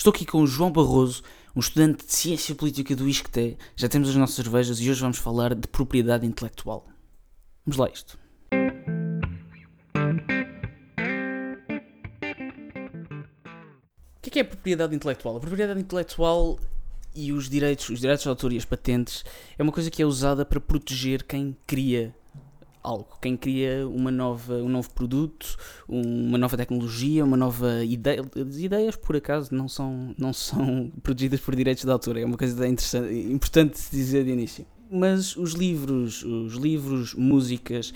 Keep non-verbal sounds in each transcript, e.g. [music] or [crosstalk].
Estou aqui com o João Barroso, um estudante de Ciência Política do ISCTE. Já temos as nossas cervejas e hoje vamos falar de propriedade intelectual. Vamos lá isto. O que é, que é a propriedade intelectual? A propriedade intelectual e os direitos, os direitos de autor e as patentes é uma coisa que é usada para proteger quem cria algo, quem cria uma nova, um novo produto, uma nova tecnologia, uma nova ideia. As ideias, por acaso, não são, não são [laughs] protegidas por direitos de autor, é uma coisa interessante, importante dizer de início. Mas os livros, os livros, músicas,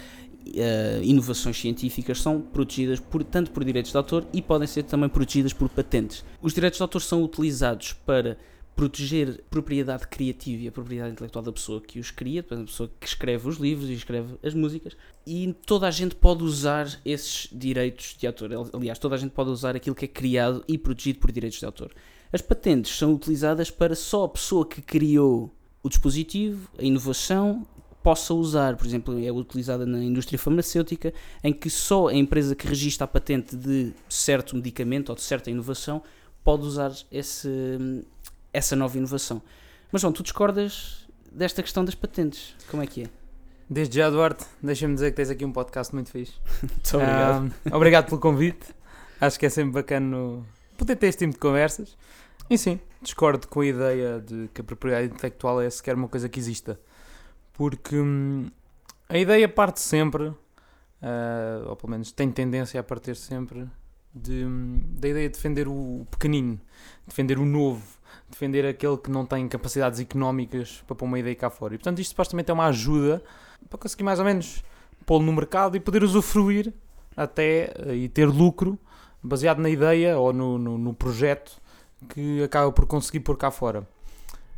uh, inovações científicas são protegidas por, tanto por direitos de autor e podem ser também protegidas por patentes. Os direitos de autor são utilizados para proteger a propriedade criativa e a propriedade intelectual da pessoa que os cria, da pessoa que escreve os livros e escreve as músicas, e toda a gente pode usar esses direitos de autor. Aliás, toda a gente pode usar aquilo que é criado e protegido por direitos de autor. As patentes são utilizadas para só a pessoa que criou o dispositivo, a inovação, possa usar. Por exemplo, é utilizada na indústria farmacêutica, em que só a empresa que registra a patente de certo medicamento ou de certa inovação pode usar esse, essa nova inovação. Mas João, tu discordas desta questão das patentes? Como é que é? Desde já, Duarte, deixa-me dizer que tens aqui um podcast muito fixe. [laughs] muito obrigado. Um, obrigado pelo convite. Acho que é sempre bacana poder ter este tipo de conversas. E sim, discordo com a ideia de que a propriedade intelectual é sequer uma coisa que exista. Porque hum, a ideia parte sempre, uh, ou pelo menos tem tendência a partir sempre, de, da ideia de defender o pequenino, defender o novo, defender aquele que não tem capacidades económicas para pôr uma ideia cá fora. E portanto isto supostamente é uma ajuda para conseguir mais ou menos pô-lo no mercado e poder usufruir até eh, e ter lucro baseado na ideia ou no, no, no projeto que acaba por conseguir pôr cá fora.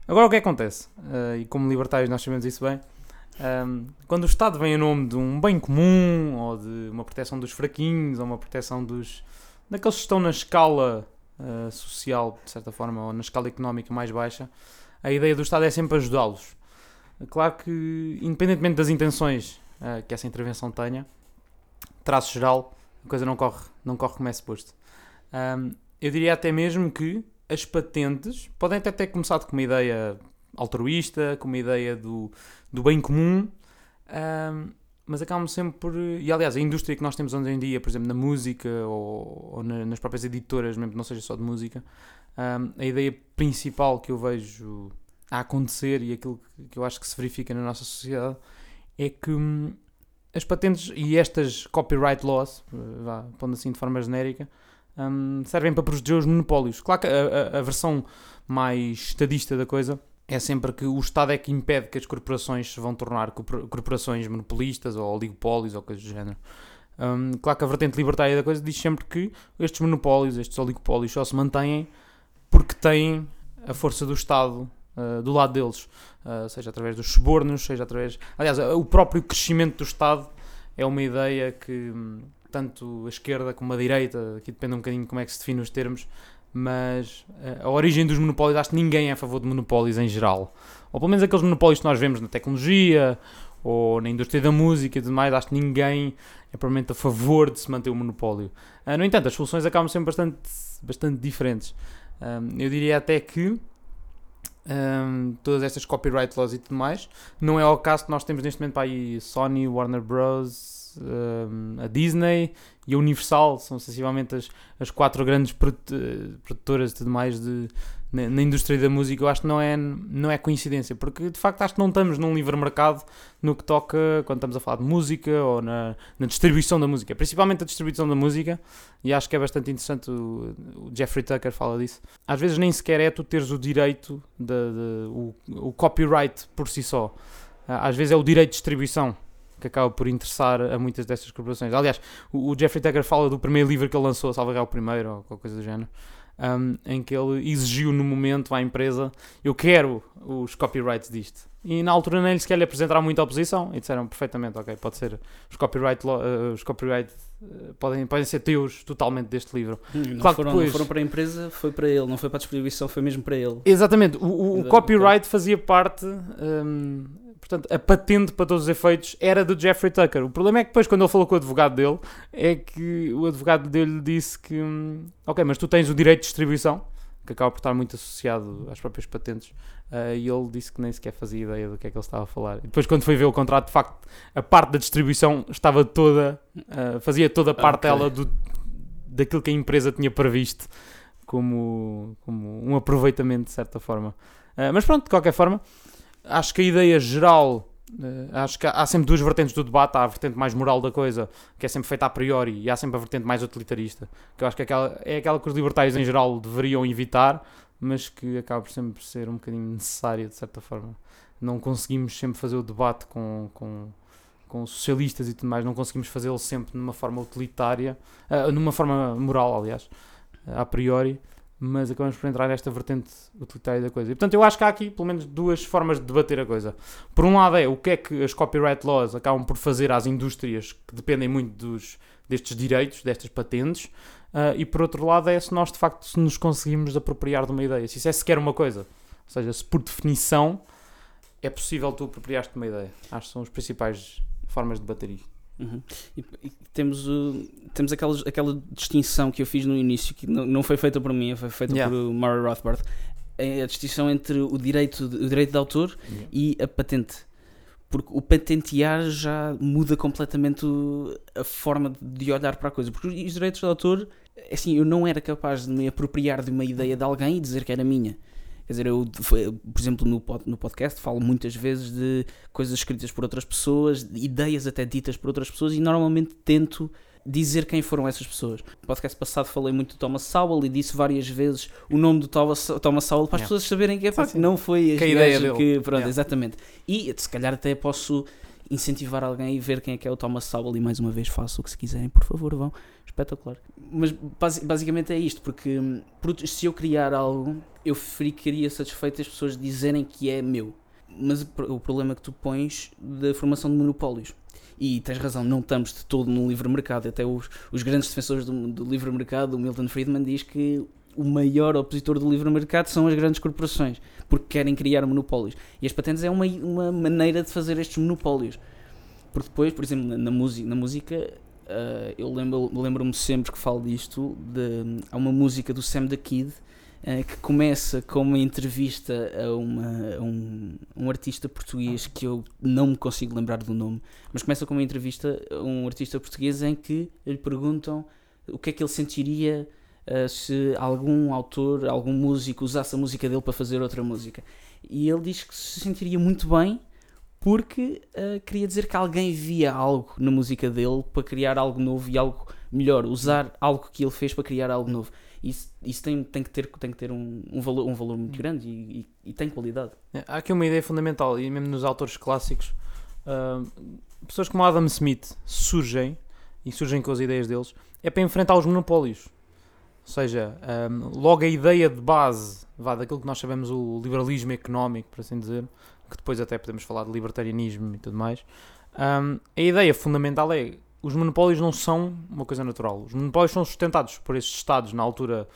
Agora o que acontece? Uh, e como libertários nós sabemos isso bem, um, ehm, quando o Estado vem em nome de um bem comum ou de uma proteção dos fraquinhos ou uma proteção dos daqueles que estão na escala uh, social, de certa forma, ou na escala económica mais baixa, a ideia do Estado é sempre ajudá-los. Claro que, independentemente das intenções uh, que essa intervenção tenha, traço geral, a coisa não corre, não corre como é suposto. Um, eu diria até mesmo que as patentes podem até ter começado com uma ideia altruísta, com uma ideia do, do bem comum, um, mas acabam sempre por. E aliás, a indústria que nós temos hoje em dia, por exemplo, na música ou, ou na, nas próprias editoras, mesmo que não seja só de música, um, a ideia principal que eu vejo a acontecer e aquilo que eu acho que se verifica na nossa sociedade é que hum, as patentes e estas copyright laws, vá, pondo assim de forma genérica, um, servem para proteger os monopólios. Claro que a, a, a versão mais estadista da coisa é sempre que o Estado é que impede que as corporações se vão tornar corporações monopolistas ou oligopólios ou coisas do género. Um, claro que a vertente libertária da coisa diz sempre que estes monopólios, estes oligopólios só se mantêm porque têm a força do Estado uh, do lado deles, uh, seja através dos subornos, seja através. Aliás, o próprio crescimento do Estado é uma ideia que hum, tanto a esquerda como a direita, aqui depende um bocadinho de como é que se define os termos, mas eh, a origem dos monopólios, acho que ninguém é a favor de monopólios em geral. Ou pelo menos aqueles monopólios que nós vemos na tecnologia ou na indústria da música e tudo mais, acho que ninguém é provavelmente a favor de se manter o monopólio. Uh, no entanto, as soluções acabam sendo bastante, bastante diferentes. Um, eu diria até que um, todas estas copyright laws e tudo mais, não é o caso que nós temos neste momento para aí Sony, Warner Bros a Disney e a Universal, são sensivelmente as, as quatro grandes produtoras e tudo mais de, na, na, indústria da música. Eu acho que não é, não é coincidência, porque de facto acho que não estamos num livre mercado no que toca quando estamos a falar de música ou na, na distribuição da música, principalmente a distribuição da música. E acho que é bastante interessante. O, o Jeffrey Tucker fala disso. Às vezes nem sequer é tu teres o direito, de, de o, o copyright por si só. Às vezes é o direito de distribuição que acaba por interessar a muitas destas corporações. Aliás, o, o Jeffrey Tucker fala do primeiro livro que ele lançou, salvo o primeiro, ou qualquer coisa do género, um, em que ele exigiu no momento à empresa: Eu quero os copyrights disto. E na altura nem sequer lhe apresentaram muita oposição e disseram perfeitamente: Ok, pode ser, os copyright, uh, os copyright uh, podem, podem ser teus totalmente deste livro. Hum, não, claro foram, depois... não foram para a empresa, foi para ele, não foi para a distribuição, foi mesmo para ele. Exatamente, o, o, o copyright fazia parte. Um, Portanto, a patente para todos os efeitos era do Jeffrey Tucker. O problema é que depois, quando ele falou com o advogado dele, é que o advogado dele disse que, hum, ok, mas tu tens o direito de distribuição, que acaba por estar muito associado às próprias patentes. Uh, e ele disse que nem sequer fazia ideia do que é que ele estava a falar. E depois, quando foi ver o contrato, de facto, a parte da distribuição estava toda, uh, fazia toda a parte Ok. dela do, daquilo que a empresa tinha previsto como, como um aproveitamento, de certa forma. Uh, mas pronto, de qualquer forma, acho que a ideia geral. uh, acho que há, sempre duas vertentes do debate. Há a vertente mais moral da coisa, que é sempre feita a priori, e há sempre a vertente mais utilitarista, que eu acho que é aquela, é aquela que os libertários em geral deveriam evitar, mas que acaba por sempre ser um bocadinho necessária, de certa forma. Não conseguimos sempre fazer o debate com, com, com socialistas e tudo mais, não conseguimos fazê-lo sempre numa forma utilitária, ah, numa forma moral, aliás, a priori, mas acabamos por entrar nesta vertente utilitária da coisa. E portanto, eu acho que há aqui pelo menos duas formas de debater a coisa. Por um lado, é o que é que as copyright laws acabam por fazer às indústrias que dependem muito dos, destes direitos, destas patentes, ah, e por outro lado, é se nós de facto se nos conseguimos apropriar de uma ideia, se isso é sequer uma coisa. Ou seja, se por definição é possível tu apropriar-te de uma ideia. Acho que são as principais formas de debater isto. Uhum. E, e temos, uh, temos aquela, aquela distinção que eu fiz no início, que não, não foi feita por mim, foi feita Yeah. por Murray Rothbard. É a distinção entre o direito de, o direito de autor e a patente. Porque o patentear já muda completamente a forma de olhar para a coisa. Porque os direitos de autor, assim, eu não era capaz de me apropriar de uma ideia de alguém e dizer que era minha. Quer dizer, eu, por exemplo, no, no podcast falo muitas vezes de coisas escritas por outras pessoas, de ideias até ditas por outras pessoas e normalmente tento dizer quem foram essas pessoas. No podcast passado falei muito do Thomas Sowell e disse várias vezes o nome do Thomas, Thomas Sowell para as Yeah. pessoas saberem que, é, pá, Sim, que sim. não foi Que a ideia gajo dele. que... Pronto, Yeah. exatamente. E se calhar até posso incentivar alguém e ver quem é que é o Thomas Sowell e mais uma vez faço o que se quiserem, por favor, vão. Espetacular. Mas basi- basicamente é isto, porque hum, se eu criar algo, eu ficaria satisfeito as pessoas dizerem que é meu. Mas o problema que tu pões da formação de monopólios. E tens razão, não estamos de todo no livre mercado. Até os, os grandes defensores do, do livre mercado, o Milton Friedman, diz que o maior opositor do livre mercado são as grandes corporações, porque querem criar monopólios. E as patentes é uma, uma maneira de fazer estes monopólios. Porque depois, por exemplo, na, na, música, na música ah, eu lembro- lembro-me sempre que falo disto, de, há uma música do Sam the Kid ah, que começa com uma entrevista a, uma, a um, um artista português que eu não me consigo lembrar do nome, mas começa com uma entrevista a um artista português em que lhe perguntam o que é que ele sentiria ah, se algum autor, algum músico usasse a música dele para fazer outra música. E ele diz que se sentiria muito bem porque ah, queria dizer que alguém via algo na música dele para criar algo novo e algo melhor, usar algo que ele fez para criar algo novo. Isso, isso tem, tem que ter, tem que ter um, um, valor, um valor muito grande e, e- e tem qualidade. É, Há aqui uma ideia fundamental, e mesmo nos autores clássicos, ah, pessoas como Adam Smith surgem, e surgem com as ideias deles, é para enfrentar os monopólios. Ou seja, ah, logo a ideia de base, vá, daquilo que nós sabemos o liberalismo económico, por assim dizer, que depois até podemos falar de libertarianismo e tudo mais, ah, a ideia fundamental é os monopólios não são uma coisa natural. Os monopólios são sustentados por esses estados na altura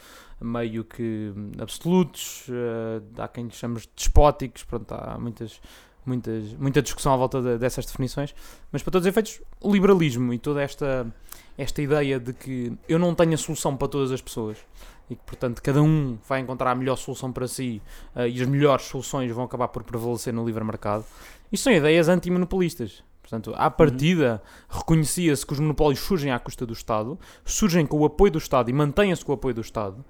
meio que absolutos, eh, há quem lhes chame de despóticos, pronto, há muitas, muitas, muita discussão à volta de- dessas definições, mas para todos os efeitos, o liberalismo e toda esta, esta ideia de que eu não tenho a solução para todas as pessoas e que, portanto, cada um vai encontrar a melhor solução para si eh, e as melhores soluções vão acabar por prevalecer no livre mercado, isto são ideias antimonopolistas. Portanto, à partida, reconhecia-se que os monopólios surgem à custa do Estado, surgem com o apoio do Estado e mantêm-se com o apoio do Estado.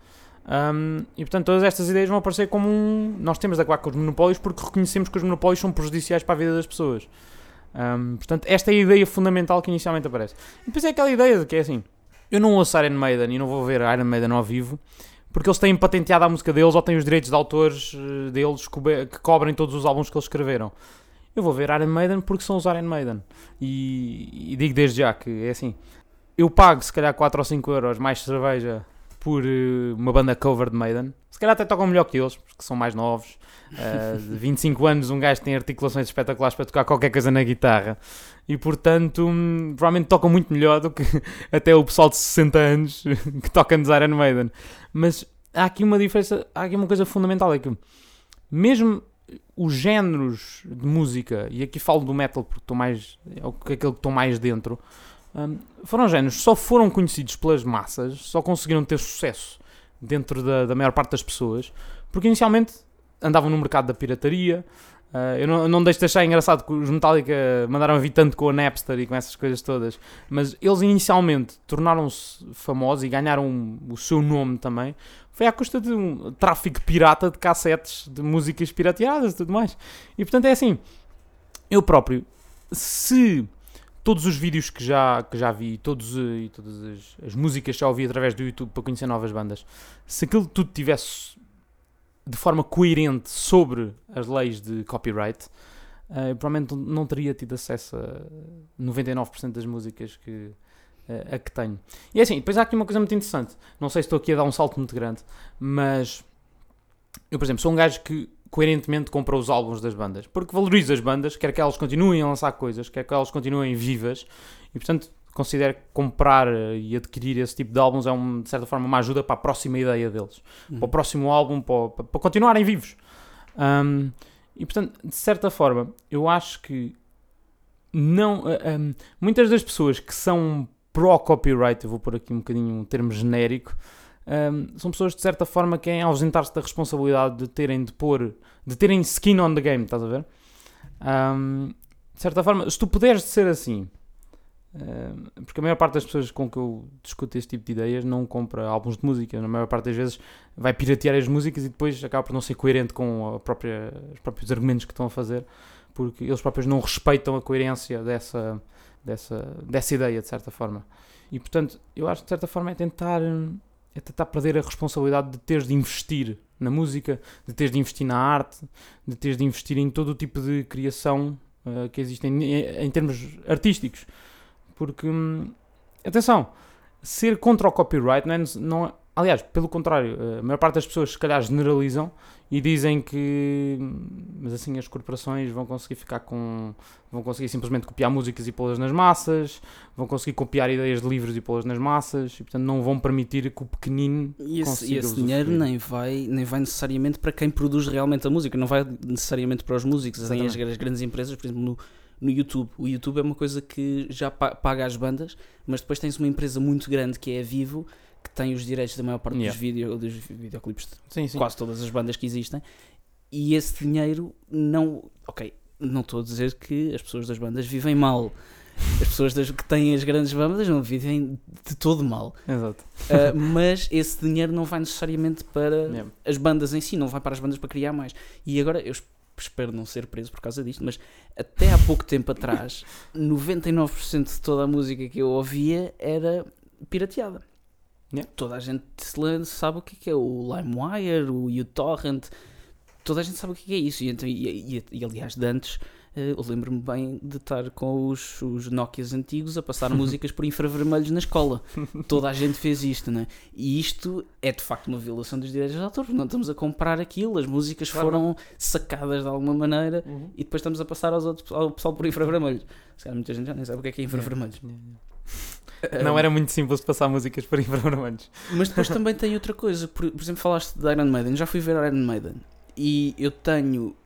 Um, e portanto, todas estas ideias vão aparecer como um. Nós temos de acabar com os monopólios porque reconhecemos que os monopólios são prejudiciais para a vida das pessoas. Um, portanto, esta é a ideia fundamental que inicialmente aparece. E depois é aquela ideia de que é assim: eu não ouço Iron Maiden e não vou ver Iron Maiden ao vivo porque eles têm patenteado a música deles ou têm os direitos de autores eh, deles que cobrem todos os álbuns que eles escreveram. Eu vou ver Iron Maiden porque são os Iron Maiden. E, e digo desde já que é assim: eu pago se calhar 4 ou 5 euros mais cerveja por eh, uma banda cover de Maiden. Se calhar até tocam melhor que eles, porque são mais novos. Eh, de [laughs] 25 anos, um gajo tem articulações espetaculares para tocar qualquer coisa na guitarra. E portanto, hum, provavelmente tocam muito melhor do que [laughs] até o pessoal de 60 anos [laughs] que toca nos Iron Maiden. Mas há aqui uma diferença, há aqui uma coisa fundamental: é que mesmo os géneros de música, e aqui falo do metal porque estou mais, é aquele que estou mais dentro, hum, foram géneros só foram conhecidos pelas massas, só conseguiram ter sucesso dentro da, da maior parte das pessoas, porque inicialmente andavam no mercado da pirataria. Uh, eu não, não deixo de achar engraçado que os Metallica mandaram a vir tanto com a Napster e com essas coisas todas, mas eles inicialmente tornaram-se famosos e ganharam o seu nome também. Foi à custa de um tráfico pirata de cassetes, de músicas pirateadas e tudo mais. E portanto é assim, eu próprio, se todos os vídeos que já, que já vi todos, e todas as, as músicas que já ouvi através do YouTube para conhecer novas bandas, se aquilo tudo tivesse de forma coerente sobre as leis de copyright, uh, provavelmente não teria tido acesso a 99% das músicas que, uh, a que tenho. E é assim, depois há aqui uma coisa muito interessante. Não sei se estou aqui a dar um salto muito grande, mas eu, por exemplo, sou um gajo que coerentemente compra os álbuns das bandas, porque valorizo as bandas, quer que elas continuem a lançar coisas, quer que elas continuem vivas, e portanto considero que comprar eh, e adquirir esse tipo de álbuns é, um, de certa forma, uma ajuda para a próxima ideia deles, uhum. para o próximo álbum, para, para, para continuarem vivos. Um, e portanto, de certa forma, eu acho que não. Uh, eh, um, muitas das pessoas que são pró-copyright, eu vou pôr aqui um bocadinho um termo genérico, um, são pessoas que de certa forma querem ausentar-se da responsabilidade de terem de pôr, de terem skin on the game, estás a ver? Um, de certa forma, se tu puderes ser assim, porque a maior parte das pessoas com que eu discuto este tipo de ideias não compra álbuns de música, na maior parte das vezes vai piratear as músicas e depois acaba por não ser coerente com a própria, os próprios argumentos que estão a fazer, porque eles próprios não respeitam a coerência dessa, dessa, dessa ideia, de certa forma. E portanto, eu acho que de certa forma é tentar, é tentar perder a responsabilidade de teres de investir na música, de teres de investir na arte, de teres de investir em todo o tipo de criação uh, que existe em, em termos artísticos. Porque, hum, atenção, ser contra o copyright não é, não, aliás, pelo contrário, a maior parte das pessoas se calhar generalizam e dizem que mas assim as corporações vão conseguir ficar com vão conseguir simplesmente copiar músicas e pô-las nas massas, vão conseguir copiar ideias de livros e pô-las nas massas e portanto não vão permitir que o pequenino e esse, e esse dinheiro nem vai, nem vai necessariamente para quem produz realmente a música, não vai necessariamente para os músicos, tem as, as grandes empresas, por exemplo, no no YouTube. O YouTube é uma coisa que já paga as bandas, mas depois tens uma empresa muito grande que é a Vivo, que tem os direitos da maior parte yeah. dos, video, dos videoclipes de sim, sim. quase todas as bandas que existem. E esse dinheiro não. Ok, não estou a dizer que as pessoas das bandas vivem mal. As pessoas das, que têm as grandes bandas não vivem de todo mal. Exato. Uh, mas esse dinheiro não vai necessariamente para yeah. as bandas em si, não vai para as bandas para criar mais. E agora eu espero não ser preso por causa disto, mas até há pouco tempo atrás, 99% de toda a música que eu ouvia era pirateada. Yeah. Toda a gente sabe o que é o LimeWire, o uTorrent, toda a gente sabe o que é isso. E, então, e, e, e aliás, de antes eh, eu lembro-me bem de estar com os, os Nokias antigos a passar [laughs] músicas por infravermelhos na escola. Toda a gente fez isto, né? E isto é de facto uma violação dos direitos de autor, não estamos a comprar aquilo, as músicas claro. foram sacadas de alguma maneira uhum. e depois estamos a passar aos outros, ao pessoal por infravermelhos. Se calhar muita gente já nem sabe o que é que é infravermelhos. Não era muito simples passar músicas por infravermelhos. Mas depois também tem outra coisa. Por, por exemplo, falaste de Iron Maiden. Já fui ver Iron Maiden. E eu tenho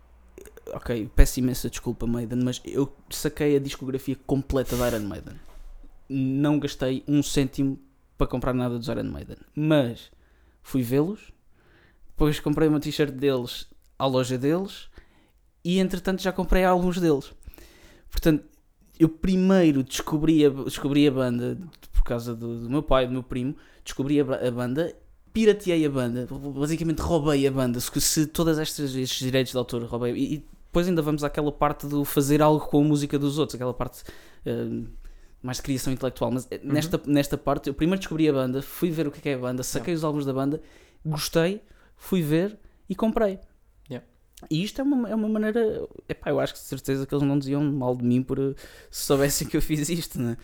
ok, peço imensa desculpa, Maiden, mas eu saquei a discografia completa da Iron Maiden. Não gastei um cêntimo para comprar nada dos Iron Maiden, mas fui vê-los, depois comprei uma t-shirt deles à loja deles e entretanto já comprei álbuns deles. Portanto, eu primeiro descobri a, descobri a banda por causa do, do meu pai, do meu primo, descobri a, a banda pirateei a banda, basicamente roubei a banda, se, se todas estas estes direitos de autor roubei e, e, depois ainda vamos àquela parte do fazer algo com a música dos outros, aquela parte uh, mais de criação intelectual. Mas eh, uhum. nesta, nesta parte, eu primeiro descobri a banda, fui ver o que é, é a banda, saquei yeah. os álbuns da banda, gostei, fui ver e comprei. E isto é uma, é uma maneira. Epá, eu acho que de certeza que eles não diziam mal de mim por eh, se soubessem que eu fiz isto, né?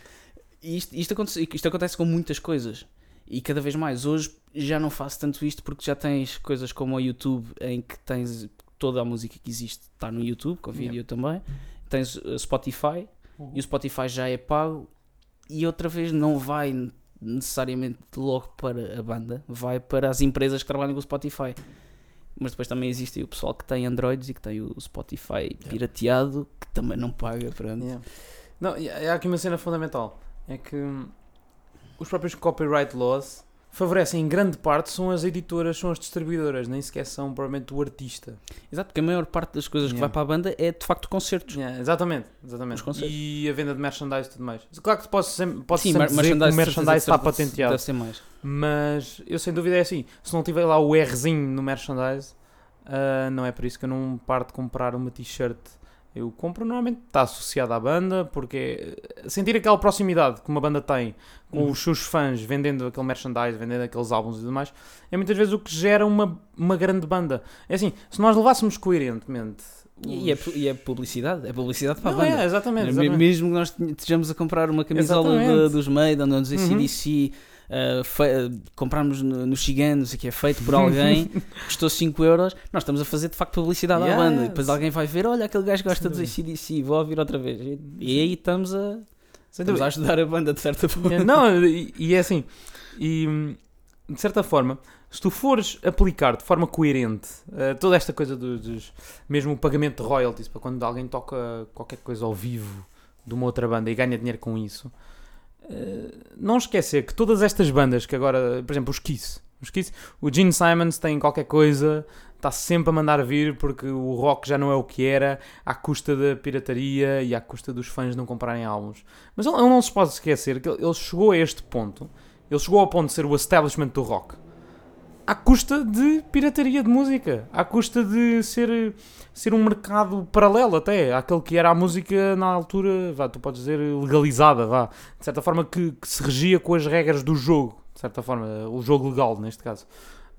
E isto, isto, acontece, isto acontece com muitas coisas. E cada vez mais. Hoje já não faço tanto isto porque já tens coisas como o YouTube em que tens toda a música que existe está no YouTube, com vídeo yeah. também. Tens uh, Spotify uhum. e o Spotify já é pago e outra vez não vai necessariamente logo para a banda, vai para as empresas que trabalham com o Spotify. Mas depois também existe o pessoal que tem Androids e que tem o Spotify pirateado que também não paga. Pronto. Yeah. Não, há aqui uma cena fundamental: é que os próprios copyright laws favorecem em grande parte são as editoras, são as distribuidoras, nem sequer são provavelmente o artista. Exato, porque a maior parte das coisas que Yeah. vai para a banda é de facto concertos. Yeah, exatamente, exatamente. concertos. E a venda de merchandise e tudo mais. Claro que pode sempre, pode Sim, sempre mar- dizer que o merchandise está patenteado. Deve ser mais. Mas eu sem dúvida é assim. Se não tiver lá o Rzinho no merchandise, ah, não é por isso que eu não paro de comprar uma t-shirt. Eu compro normalmente, está associado à banda, porque eh, sentir aquela proximidade que uma banda tem com Uhum. os seus fãs vendendo aquele merchandise, vendendo aqueles álbuns e tudo mais, é muitas vezes o que gera uma, uma grande banda. É assim, se nós levássemos coerentemente. E, é, os- e é publicidade, é publicidade para Não, a banda. é, exatamente, Me- exatamente. Mesmo que nós estejamos a comprar uma camisola de- dos Maiden ou dos Uhum. ACDC, uh, fe- uh, comprarmos no, no Chiganos, que é feito por alguém, [laughs] custou 5 euros, nós estamos a fazer de facto publicidade à Yes. banda. E depois alguém vai ver, olha, aquele gajo gosta dos. ACDC, vou ouvir outra vez. E, e aí estamos a, estamos a ajudar a banda de certa forma. É, Não, e, e é assim. E de certa forma, se tu fores aplicar de forma coerente eh, toda esta coisa dos, dos- mesmo o pagamento de royalties para quando alguém toca qualquer coisa ao vivo de uma outra banda e ganha dinheiro com isso, não esquecer que todas estas bandas que agora, por exemplo, os Kiss, os Kiss, o Gene Simons tem qualquer coisa, está sempre a mandar vir porque o rock já não é o que era, à custa da pirataria e à custa dos fãs não comprarem álbuns. Mas ele, não se pode esquecer que ele chegou a este ponto, ele chegou ao ponto de ser o establishment do rock, à custa de pirataria de música, à custa de ser, ser um mercado paralelo até, àquele que era a música na altura, vá, tu podes dizer legalizada, vá, de certa forma que, que se regia com as regras do jogo, de certa forma, o jogo legal neste caso.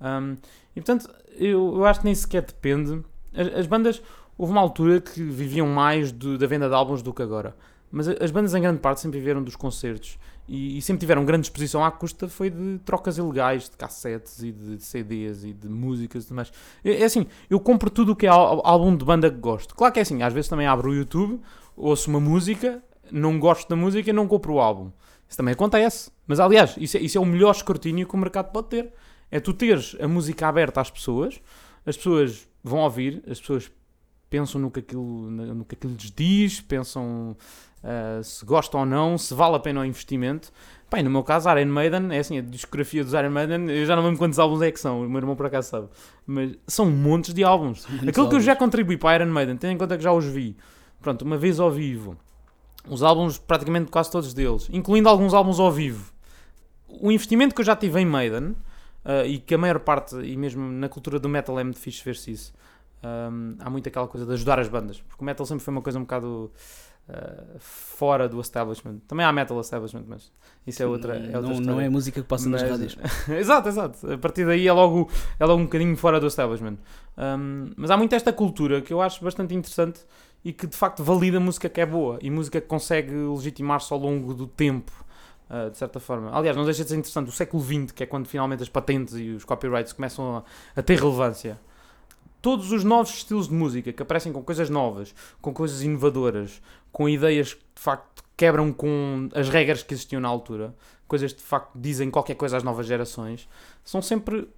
Um, e portanto, eu, eu acho que nem sequer depende. As, as bandas, houve uma altura que viviam mais do- da venda de álbuns do que agora. Mas as bandas, em grande parte, sempre viveram dos concertos e, e sempre tiveram grande exposição à custa foi de trocas ilegais de cassetes e de CDs e de músicas e. É, é assim, eu compro tudo o que é ál- álbum de banda que gosto. Claro que é assim, às vezes também abro o YouTube, ouço uma música, não gosto da música e não compro o álbum. Isso também acontece. Mas aliás, isso é, isso é o melhor escrutínio que o mercado pode ter. É tu teres a música aberta às pessoas, as pessoas vão ouvir, as pessoas pensam no que aquilo, no que aquilo lhes diz, pensam ah, se gostam ou não, se vale a pena o investimento. Bem, no meu caso, Iron Maiden, é assim, a discografia dos Iron Maiden, eu já não lembro quantos álbuns é que são, o meu irmão por acaso sabe, mas são montes de álbuns. Aquilo que eu álbuns. já contribuí para Iron Maiden, tendo em conta que já os vi, pronto, uma vez ao vivo, os álbuns, praticamente quase todos deles, incluindo alguns álbuns ao vivo, o investimento que eu já tive em Maiden, ah, e que a maior parte, e mesmo na cultura do metal é muito fixe ver-se isso, Ahm, há muito aquela coisa de ajudar as bandas, porque o metal sempre foi uma coisa um bocado ah, fora do establishment. Também há metal establishment, mas isso é outra, é outra não, não é música que passa nas Mas- rádios. [laughs] exato, exato. A partir daí é logo, é logo um bocadinho fora do establishment. Um, mas há muito esta cultura que eu acho bastante interessante e que de facto valida música que é boa e música que consegue legitimar-se ao longo do tempo. uh, de certa forma. Aliás, não deixa de ser interessante o século XX, que é quando finalmente as patentes e os copyrights começam a, a ter relevância. Todos os novos estilos de música que aparecem com coisas novas, com coisas inovadoras, com ideias que de facto quebram com as regras que existiam na altura, coisas que de facto dizem qualquer coisa às novas gerações, são sempre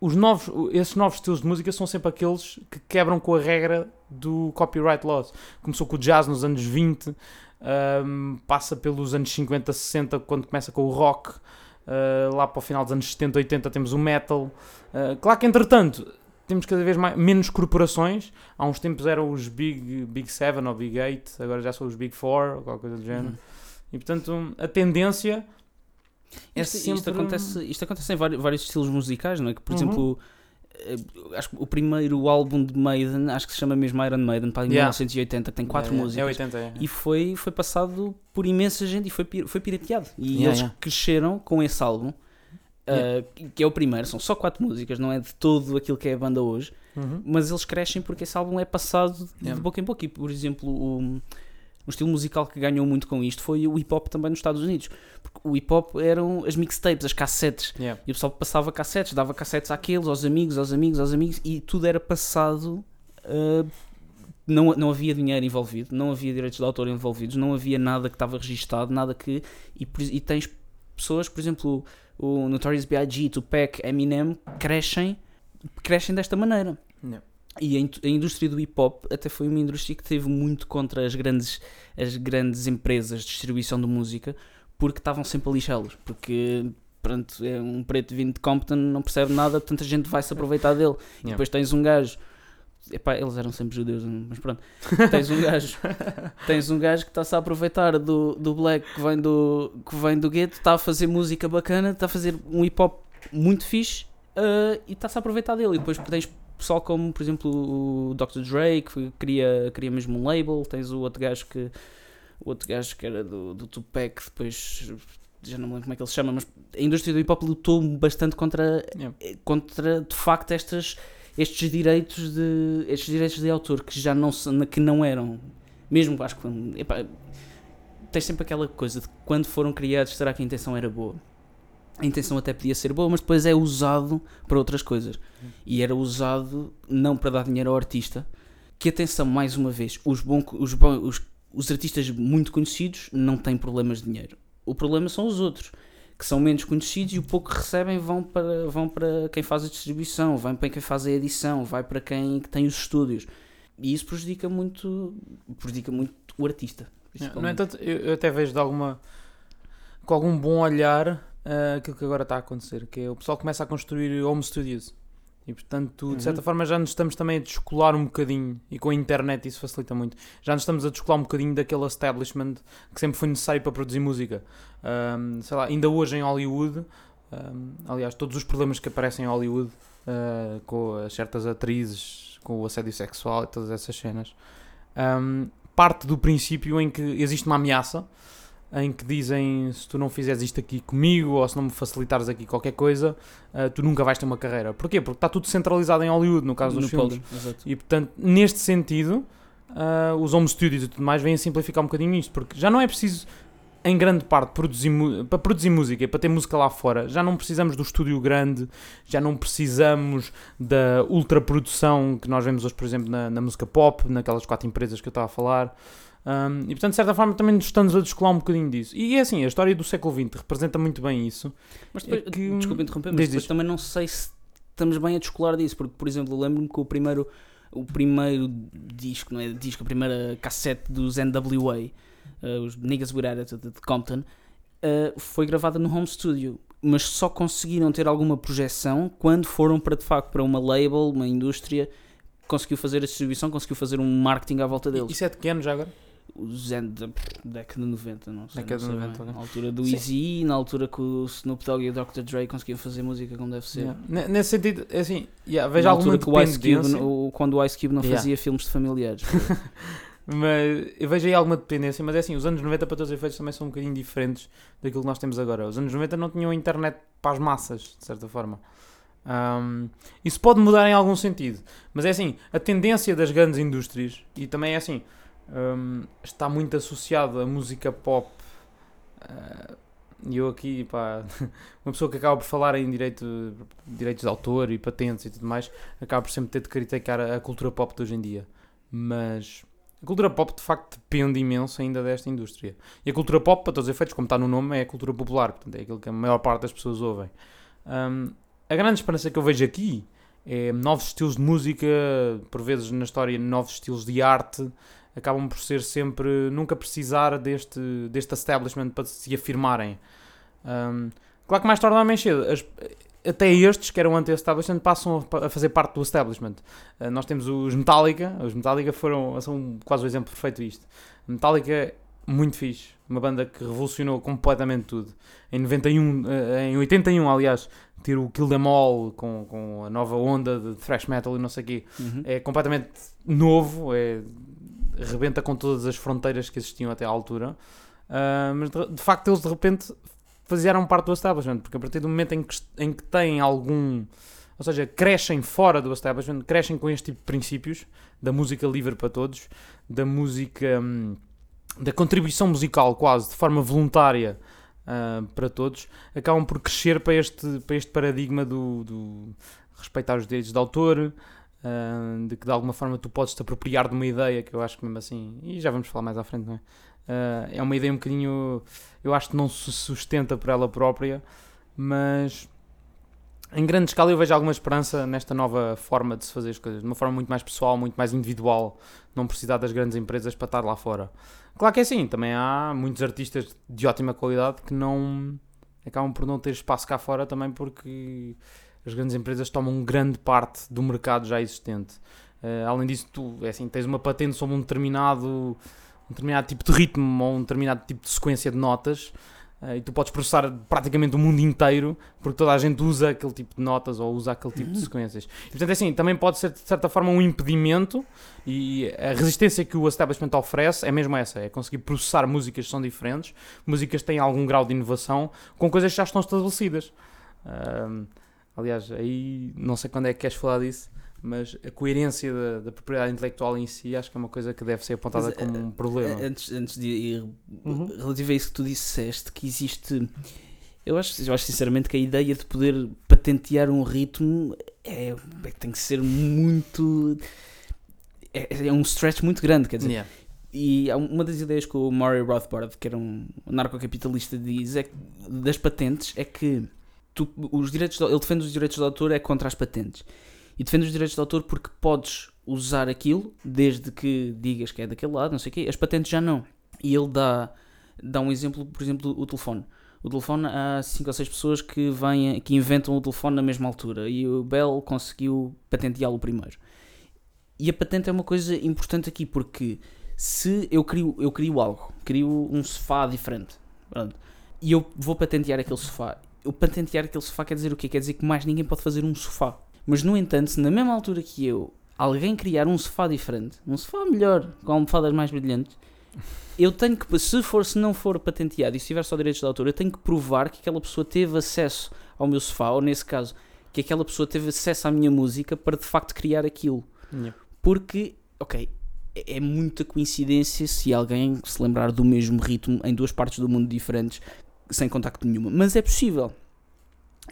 os novos, esses novos estilos de música são sempre aqueles que quebram com a regra do copyright laws. Começou com o jazz nos anos 20, ahm, passa pelos anos 50, 60, quando começa com o rock, ah, lá para o final dos anos 70, 80 temos o metal. Ah, claro que entretanto temos cada vez mais, menos corporações. Há uns tempos eram os Big, Big Seven ou Big Eight, agora já são os Big Four ou qualquer coisa do género. Uhum. E portanto a tendência é Isto, isto sempre- acontece, isto acontece em vários, vários estilos musicais, não é? Que, por Uhum. exemplo, eh, acho que o primeiro álbum de Maiden, acho que se chama mesmo Iron Maiden, para Yeah. 1980, que tem quatro é, músicas. É 80, é. E foi, foi passado por imensa gente e foi, foi pirateado. E Yeah, eles yeah. cresceram com esse álbum, Yeah. uh, que é o primeiro, são só quatro músicas, não é de todo aquilo que é a banda hoje, Uhum. mas eles crescem porque esse álbum é passado de Yeah. boca em boca. E, por exemplo, o, um estilo musical que ganhou muito com isto foi o hip hop também nos Estados Unidos. Porque o hip hop eram as mixtapes, as cassetes. Yeah. E o pessoal passava cassetes, dava cassetes àqueles, aos amigos, aos amigos, aos amigos, e tudo era passado. uh, não, não havia dinheiro envolvido, não havia direitos de autor envolvidos, não havia nada que estava registado, nada que. E, e tens pessoas, por exemplo, o Notorious B.I.G., Tupac, Eminem, crescem, crescem desta maneira. Yeah. E a, in- a indústria do hip hop até foi uma indústria que teve muito contra as grandes, as grandes empresas de distribuição de música porque estavam sempre a lixá-los. Porque pronto, é um preto vindo de Compton, não percebe nada, tanta gente vai se aproveitar dele. E Yeah. depois tens um gajo. Epá, eles eram sempre judeus, mas pronto. Tens um gajo, [laughs] tens um gajo que está-se a aproveitar do, do black que vem do, que vem do gueto, está a fazer música bacana, está a fazer um hip hop muito fixe uh, e está-se a aproveitar dele. E depois tens pessoal como, por exemplo, o Dr. Dre, que cria, cria mesmo um label, tens o outro gajo que o outro gajo que era do, do Tupac, depois já não me lembro como é que ele se chama, mas a indústria do hip hop lutou bastante contra Yeah. contra de facto estas, estes direitos de estes direitos de autor que já não que não eram mesmo acho que epá, tens sempre aquela coisa de quando foram criados será que a intenção era boa? A intenção até podia ser boa mas depois é usado para outras coisas. E era usado não para dar dinheiro ao artista que atenção mais uma vez os bons os, bons, os, os artistas muito conhecidos não têm problemas de dinheiro. O problema são os outros que são menos conhecidos e o pouco que recebem vão para, vão para quem faz a distribuição, vai para quem faz a edição, vai para quem que tem os estúdios. E isso prejudica muito, prejudica muito o artista. No entanto, eu, até vejo de alguma com algum bom olhar ah, aquilo que agora está a acontecer, que é o pessoal começa a construir home studios. E portanto, Uhum. de certa forma, já nos estamos também a descolar um bocadinho, e com a internet isso facilita muito, já nos estamos a descolar um bocadinho daquele establishment que sempre foi necessário para produzir música. Ahm, sei lá, ainda hoje em Hollywood, ahm, aliás, todos os problemas que aparecem em Hollywood ah, com as certas atrizes, com o assédio sexual e todas essas cenas, ahm, parte do princípio em que existe uma ameaça em que dizem se tu não fizeres isto aqui comigo ou se não me facilitares aqui qualquer coisa, ah, tu nunca vais ter uma carreira. Porquê? Porque está tudo centralizado em Hollywood, no caso dos filmes. Exato. E portanto, neste sentido, ah, os home studios e tudo mais vêm a simplificar um bocadinho isto, porque já não é preciso, em grande parte, produzir para produzir música e para ter música lá fora, já não precisamos do estúdio grande, já não precisamos da ultraprodução que nós vemos hoje, por exemplo, na, na música pop, naquelas quatro empresas que eu estava a falar. Um, e portanto, de certa forma, também nos estamos a descolar um bocadinho disso. E é assim, a história do século XX representa muito bem isso. Mas depois, É que- desculpa interromper, mas depois também não sei se estamos bem a descolar disso, porque, por exemplo, lembro-me que o primeiro, o primeiro disco, não é disco, a primeira cassete dos NWA, eh, os Niggas With Attitude de Compton, eh, foi gravada no home studio, mas só conseguiram ter alguma projeção quando foram para, de facto, para uma label, uma indústria, conseguiu fazer a distribuição, conseguiu fazer um marketing à volta deles. Isso é de que ano já agora? Os N da década de 90, não sei. Década não sei 90, bem. ok. Na altura do. Easy, na altura que o Snoop Dogg e o Dr. Dre conseguiam fazer música como deve ser. Yeah. Ne- Nesse sentido, é assim, yeah, vejo na alguma altura que o Ice Cube, o- quando o Ice Cube não Yeah. fazia filmes de familiares. [laughs] mas eu vejo aí alguma dependência, mas é assim, os anos 90 para todos os efeitos também são um bocadinho diferentes daquilo que nós temos agora. Os anos 90 não tinham internet para as massas, de certa forma. Um, isso pode mudar em algum sentido, mas é assim, a tendência das grandes indústrias, e também é assim, um, está muito associado à música pop. uh, E eu aqui, pá, [laughs] uma pessoa que acaba por falar em direito, direitos de autor e patentes e tudo mais, acaba por sempre ter de criticar a, a cultura pop de hoje em dia. Mas a cultura pop de facto depende imenso ainda desta indústria. E a cultura pop, para todos os efeitos, como está no nome, é a cultura popular, portanto é aquilo que a maior parte das pessoas ouvem. Um, a grande esperança que eu vejo aqui é novos estilos de música, por vezes na história, novos estilos de arte, acabam por ser sempre, nunca precisar deste, deste establishment para se afirmarem. Um, claro que mais tarde ou mais cedo, as- até estes que eram anti-establishment passam a, fazer parte do establishment. Uh, nós temos os Metallica, os Metallica foram, são quase o exemplo perfeito disto. Metallica, muito fixe, uma banda que revolucionou completamente tudo. Em 91, uh, em 81, aliás, ter o Kill Them All com, com a nova onda de thrash metal e não sei o quê, Uhum. é completamente novo, é, rebenta com todas as fronteiras que existiam até à altura. Ah, mas de, de facto eles de repente fizeram parte do establishment, porque a partir do momento em que, em que têm algum. Ou seja, crescem fora do establishment, crescem com este tipo de princípios da música livre para todos, da música. hum, da contribuição musical quase de forma voluntária ah, para todos, acabam por crescer para este, para este paradigma do, do respeitar os direitos de autor, ah, de que de alguma forma tu podes te apropriar de uma ideia que eu acho que mesmo assim, e já vamos falar mais à frente, não é? Ah, é uma ideia um bocadinho, eu acho que não se sustenta por ela própria, mas em grande escala eu vejo alguma esperança nesta nova forma de se fazer as coisas, de uma forma muito mais pessoal, muito mais individual, não precisar das grandes empresas para estar lá fora. Claro que é assim, também há muitos artistas de ótima qualidade que não, acabam por não ter espaço cá fora também porque as grandes empresas tomam grande parte do mercado já existente. Uh, além disso, tu é assim, tens uma patente sobre um determinado, um determinado tipo de ritmo ou um determinado tipo de sequência de notas uh, e tu podes processar praticamente o mundo inteiro porque toda a gente usa aquele tipo de notas ou usa aquele tipo de [laughs] sequências. E, portanto, é assim, também pode ser de certa forma um impedimento e a resistência que o establishment oferece é mesmo essa, é conseguir processar músicas que são diferentes, músicas que têm algum grau de inovação com coisas que já estão estabelecidas. Uh, aliás, aí não sei quando é que queres falar disso mas a coerência da, da, propriedade intelectual em si acho que é uma coisa que deve ser apontada mas, como um problema. Antes, antes de ir, uhum. relativo a isso que tu disseste, que existe. Eu acho, eu acho sinceramente que a ideia de poder patentear um ritmo é, é tem que ser muito. É, é, um stretch muito grande, quer dizer. Yeah. E uma das ideias que o Murray Rothbard, que era um narcocapitalista, diz é, das patentes é que tu, os direitos, ele defende os direitos de autor é contra as patentes e defende os direitos de autor porque podes usar aquilo desde que digas que é daquele lado, não sei o quê. As patentes já não. E ele dá, dá um exemplo, por exemplo, o telefone. O telefone, há 5 ou 6 pessoas que, vêm, que inventam o telefone na mesma altura e o Bell conseguiu patenteá-lo primeiro. E a patente é uma coisa importante aqui porque se eu crio, eu crio algo, crio um sofá diferente pronto, e eu vou patentear aquele sofá, eu patentear aquele sofá quer dizer o quê? Quer dizer que mais ninguém pode fazer um sofá. Mas, no entanto, se na mesma altura que eu, alguém criar um sofá diferente, um sofá melhor, com almofadas mais brilhantes, [laughs] eu tenho que, se, for, se não for patenteado e se tiver só direitos de autor, eu tenho que provar que aquela pessoa teve acesso ao meu sofá, ou nesse caso, que aquela pessoa teve acesso à minha música para de facto criar aquilo. Yeah. Porque, ok, é, é muita coincidência se alguém se lembrar do mesmo ritmo em duas partes do mundo diferentes, sem contacto nenhuma. Mas é possível.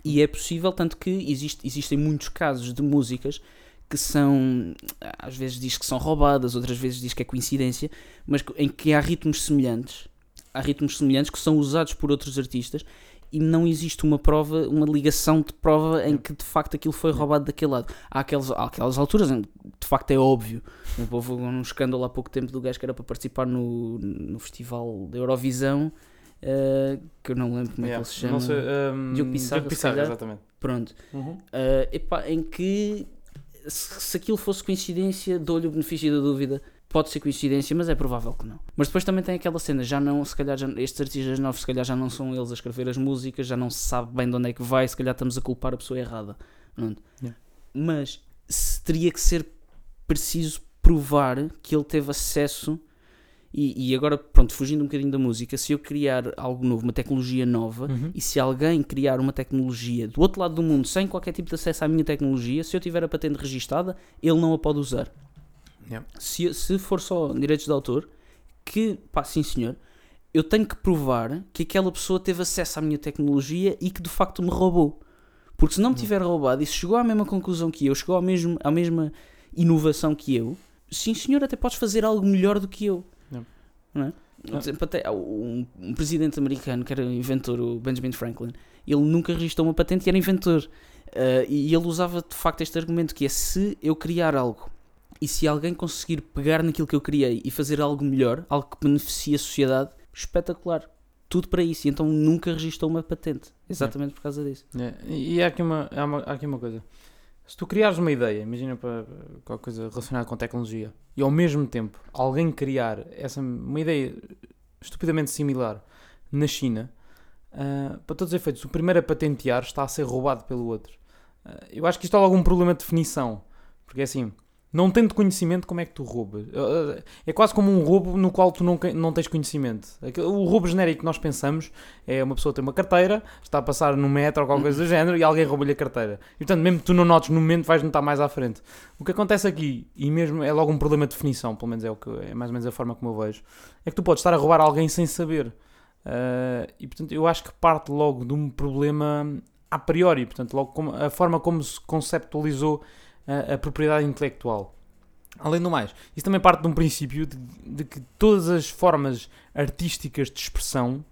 E é possível, tanto que existe, existem muitos casos de músicas que são, às vezes diz que são roubadas, outras vezes diz que é coincidência, mas em que há ritmos semelhantes, há ritmos semelhantes que são usados por outros artistas e não existe uma prova, uma ligação de prova em que de facto aquilo foi roubado daquele lado. Há aquelas, há aquelas alturas em que de facto é óbvio. Houve um escândalo há pouco tempo do gajo que era para participar no, no festival da Eurovisão uh, que eu não lembro como yeah. é que ele se chama. Não sei, um, Diogo Pissarra, Diogo Pissarra exatamente. Pronto. Uhum. Uh, epá, em que se, se aquilo fosse coincidência, dou-lhe o benefício da dúvida. Pode ser coincidência, mas é provável que não. Mas depois também tem aquela cena, já não, se calhar, já, estes artistas novos, se calhar já não são eles a escrever as músicas, já não se sabe bem de onde é que vai, se calhar estamos a culpar a pessoa errada. Yeah. Mas se, teria que ser preciso provar que ele teve acesso e, e, agora, pronto, fugindo um bocadinho da música, se eu criar algo novo, uma tecnologia nova, uhum. e se alguém criar uma tecnologia do outro lado do mundo sem qualquer tipo de acesso à minha tecnologia, se eu tiver a patente registada, ele não a pode usar. Yeah. Se, se for só direitos de autor, que, pá, sim senhor, eu tenho que provar que aquela pessoa teve acesso à minha tecnologia e que de facto me roubou. Porque se não me tiver roubado e se chegou à mesma conclusão que eu, chegou à, mesmo, à mesma inovação que eu, sim senhor, até podes fazer algo melhor do que eu não é? Exemplo, até um, um, presidente americano que era inventor, o Benjamin Franklin, ele nunca registrou uma patente e era inventor. Uh, e ele usava de facto este argumento que é se eu criar algo e se alguém conseguir pegar naquilo que eu criei e fazer algo melhor, algo que beneficie a sociedade, espetacular. Tudo para isso. E então nunca registrou uma patente. Exatamente é. por causa disso. É. E há aqui uma, há, uma, há aqui uma coisa. Se tu criares uma ideia, imagina para qualquer coisa relacionada com tecnologia, e ao mesmo tempo alguém criar essa, uma ideia estupidamente similar na China, uh, para todos os efeitos, o primeiro a patentear está a ser roubado pelo outro. Uh, eu acho que isto há algum problema de definição, porque é assim, não tendo conhecimento, como é que tu roubas? É quase como um roubo no qual tu não, não tens conhecimento. O roubo genérico que nós pensamos é uma pessoa ter uma carteira, está a passar no metro ou qualquer coisa do género e alguém rouba-lhe a carteira. E portanto, mesmo que tu não notes no momento, vais notar mais à frente. O que acontece aqui, e mesmo é logo um problema de definição, pelo menos é, o que, é mais ou menos a forma como eu vejo, é que tu podes estar a roubar alguém sem saber. Uh, e portanto, eu acho que parte logo de um problema a priori, portanto, logo como, a forma como se conceptualizou a, a propriedade intelectual. Além do mais, isso também parte de um princípio de, de que todas as formas artísticas de expressão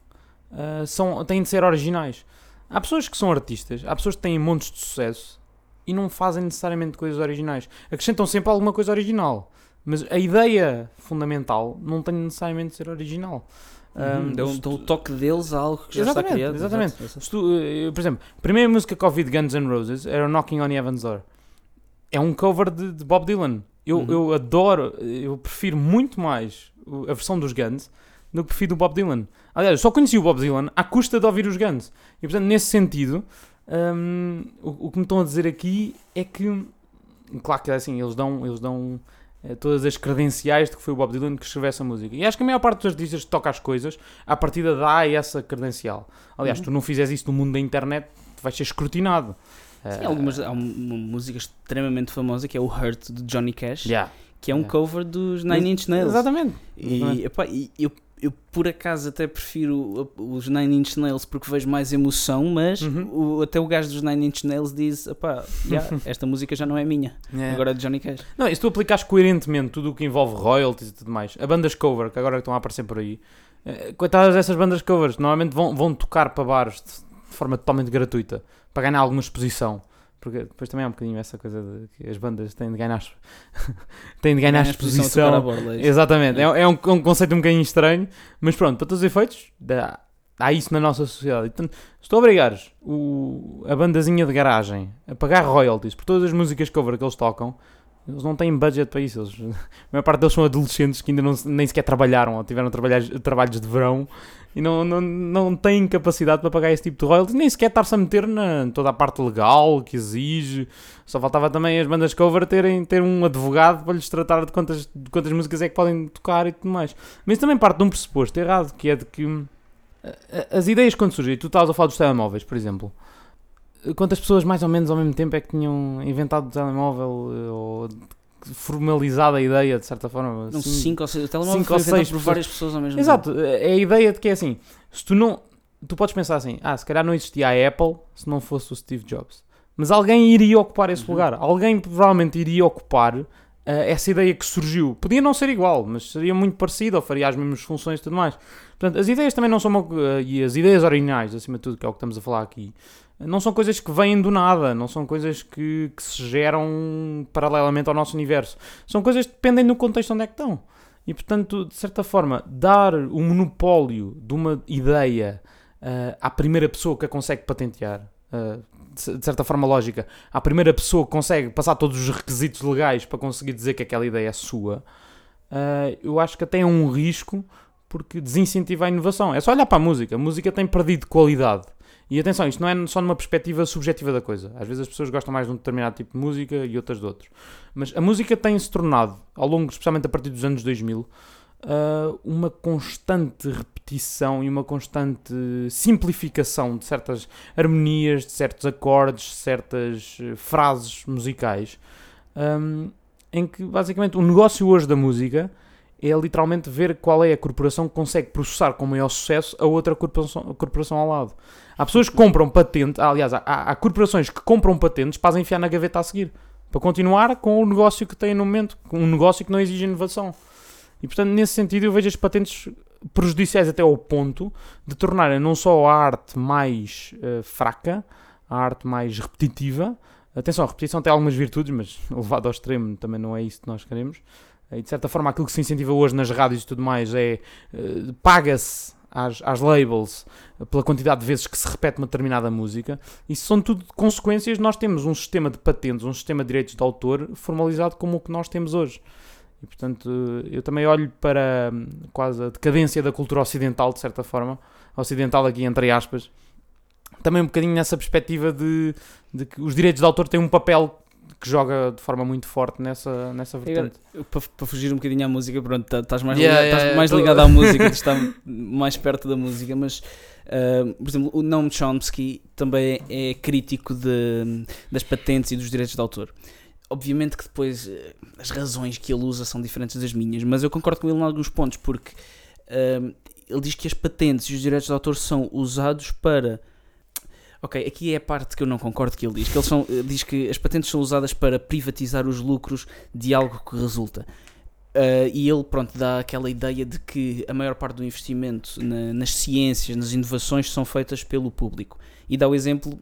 uh, são, têm de ser originais. Há pessoas que são artistas, há pessoas que têm montes de sucesso e não fazem necessariamente coisas originais. Acrescentam sempre alguma coisa original, mas a ideia fundamental não tem necessariamente de ser original. Um, deu, se deu o tu- toque deles a algo que já Exatamente, está criado. exatamente. Se tu, eh, por exemplo, a primeira música que ouvi de Guns N' Roses era Knocking on Heaven's Door. É um cover de, de Bob Dylan. Eu, Uhum. eu adoro, eu prefiro muito mais a versão dos Guns do que prefiro do Bob Dylan. Aliás, eu só conheci o Bob Dylan à custa de ouvir os Guns. E portanto, nesse sentido, hum, o, o que me estão a dizer aqui é que, claro que é assim, eles dão, eles dão eh, todas as credenciais de que foi o Bob Dylan que escreveu essa música. E acho que a maior parte dos artistas que toca as coisas, à partida dá essa credencial. Aliás, Uhum. tu não fizeres isso no mundo da internet, vais ser escrutinado. Sim, algumas, há um- uma música extremamente famosa que é o Hurt de Johnny Cash, yeah. que é um Yeah. cover dos Nine Inch Nails. Exatamente. E, epá, e eu, eu por acaso até prefiro os Nine Inch Nails porque vejo mais emoção, mas Uhum. o- até o gajo dos Nine Inch Nails diz: epá, já, [laughs] esta música já não é minha, Yeah. agora é de Johnny Cash. Não, e se tu aplicares coerentemente tudo o que envolve royalties e tudo mais, a bandas cover, que agora estão a aparecer por aí, eh, coitadas dessas bandas covers, normalmente vão, vão tocar para bares de, de forma totalmente gratuita, para ganhar alguma exposição. Porque depois também há um bocadinho essa coisa de que as bandas têm de ganhar, [laughs] têm de ganhar Ganha a exposição a exposição. borla, é. Exatamente, é, é um, é um conceito um bocadinho estranho, mas pronto, para todos os efeitos, dá- há isso na nossa sociedade. Portanto, se tu obrigares o, a bandazinha de garagem a pagar royalties por todas as músicas cover que eles tocam, eles não têm budget para isso. Eles, [laughs] a maior parte deles são adolescentes que ainda não, nem sequer trabalharam ou tiveram trabalhos, de verão e não, não, não têm capacidade para pagar esse tipo de royalties, nem sequer estar-se a meter na toda a parte legal que exige. Só faltava também as bandas cover terem ter um advogado para lhes tratar de quantas, de quantas músicas é que podem tocar e tudo mais. Mas também parte de um pressuposto errado, que é de que hum, as ideias quando surgem, tu estavas a falar dos telemóveis, por exemplo, quantas pessoas mais ou menos ao mesmo tempo é que tinham inventado o telemóvel eh, ou formalizado a ideia, de certa forma? Não, assim? 5 ou 6. O telemóvel cinco foi inventado por pessoas. várias pessoas ao mesmo Exato, tempo. é a ideia de que é assim, se tu não, tu podes pensar assim, ah, se calhar não existia a Apple se não fosse o Steve Jobs. Mas alguém iria ocupar esse Uhum. lugar, alguém provavelmente iria ocupar eh, essa ideia que surgiu. Podia não ser igual, mas seria muito parecido, ou faria as mesmas funções e tudo mais. Portanto, as ideias também não são, uma, eh, e as ideias originais, acima de tudo, que é o que estamos a falar aqui, não são coisas que vêm do nada, não são coisas que, que se geram paralelamente ao nosso universo. São coisas que dependem do contexto onde é que estão. E portanto, de certa forma, dar o monopólio de uma ideia ah, à primeira pessoa que a consegue patentear, ah, de certa forma lógica, à primeira pessoa que consegue passar todos os requisitos legais para conseguir dizer que aquela ideia é sua, ah, eu acho que até é um risco porque desincentiva a inovação. É só olhar para a música. A música tem perdido qualidade. E atenção, isto não é só numa perspectiva subjetiva da coisa. Às vezes as pessoas gostam mais de um determinado tipo de música e outras de outros. Mas a música tem-se tornado, ao longo, especialmente a partir dos anos 2000, ah, uma constante repetição e uma constante simplificação de certas harmonias, de certos acordes, de certas eh, frases musicais, ahm, em que basicamente o negócio hoje da música é literalmente ver qual é a corporação que consegue processar com maior sucesso a outra corporação, a corporação ao lado. Há pessoas que compram patente, aliás, há, há corporações que compram patentes para as enfiar na gaveta a seguir, para continuar com o negócio que têm no momento, um negócio que não exige inovação. E portanto, nesse sentido, eu vejo as patentes prejudiciais até ao ponto de tornarem não só a arte mais eh, fraca, a arte mais repetitiva. Atenção, a repetição tem algumas virtudes, mas [laughs] levado ao extremo também não é isso que nós queremos. E de certa forma, aquilo que se incentiva hoje nas rádios e tudo mais é eh, paga-se às, às labels pela quantidade de vezes que se repete uma determinada música. Isso são tudo consequências nós temos um sistema de patentes, um sistema de direitos de autor formalizado como o que nós temos hoje. E portanto, eu também olho para hum, quase a decadência da cultura ocidental, de certa forma, ocidental aqui entre aspas, também um bocadinho nessa perspectiva de, de que os direitos de autor têm um papel que joga de forma muito forte nessa, nessa vertente. Para, para fugir um bocadinho à música, pronto, tá- estás mais, Yeah, ligado, yeah, estás yeah, mais tô- ligado à [laughs] música, está mais perto da música, mas ah, por exemplo, o Noam Chomsky também é crítico de, das patentes e dos direitos de autor. Obviamente que depois eh, as razões que ele usa são diferentes das minhas, mas eu concordo com ele em alguns pontos, porque ah, ele diz que as patentes e os direitos de autor são usados para Ok, aqui é a parte que eu não concordo que ele diz. Que eles são, eh, diz que as patentes são usadas para privatizar os lucros de algo que resulta. Ah, e ele, pronto, dá aquela ideia de que a maior parte do investimento na- nas ciências, nas inovações, são feitas pelo público. E dá o exemplo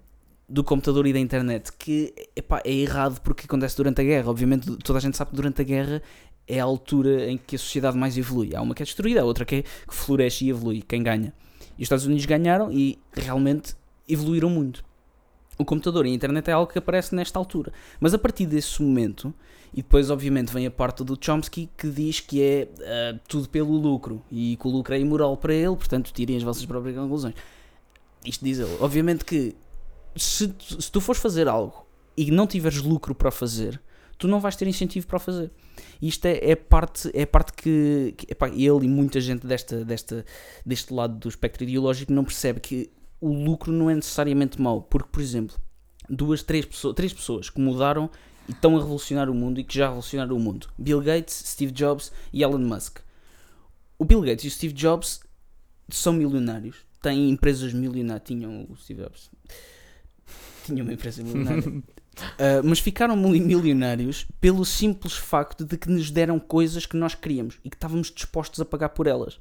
do computador e da internet, que epá, é errado porque acontece durante a guerra. Obviamente, toda a gente sabe que durante a guerra é a altura em que a sociedade mais evolui. Há uma que é destruída, há outra que, é, que floresce e evolui, quem ganha. E os Estados Unidos ganharam e realmente evoluíram muito. O computador e a internet é algo que aparece nesta altura. Mas a partir desse momento, e depois obviamente vem a parte do Chomsky que diz que é uh, tudo pelo lucro e que o lucro é imoral para ele, portanto tirem as vossas próprias conclusões. Isto diz ele. Obviamente que se, se tu fores fazer algo e não tiveres lucro para fazer, tu não vais ter incentivo para o fazer. Isto é, é parte, é parte que, que epá, ele e muita gente desta, desta, deste lado do espectro ideológico não percebe que o lucro não é necessariamente mau. Porque, por exemplo, duas, três pessoas, três pessoas que mudaram e estão a revolucionar o mundo e que já revolucionaram o mundo: Bill Gates, Steve Jobs e Elon Musk. O Bill Gates e o Steve Jobs são milionários, têm empresas milionárias. Tinham o Steve Jobs, tinham uma empresa milionária. uh, [laughs] mas ficaram milionários pelo simples facto de que nos deram coisas que nós queríamos e que estávamos dispostos a pagar por elas.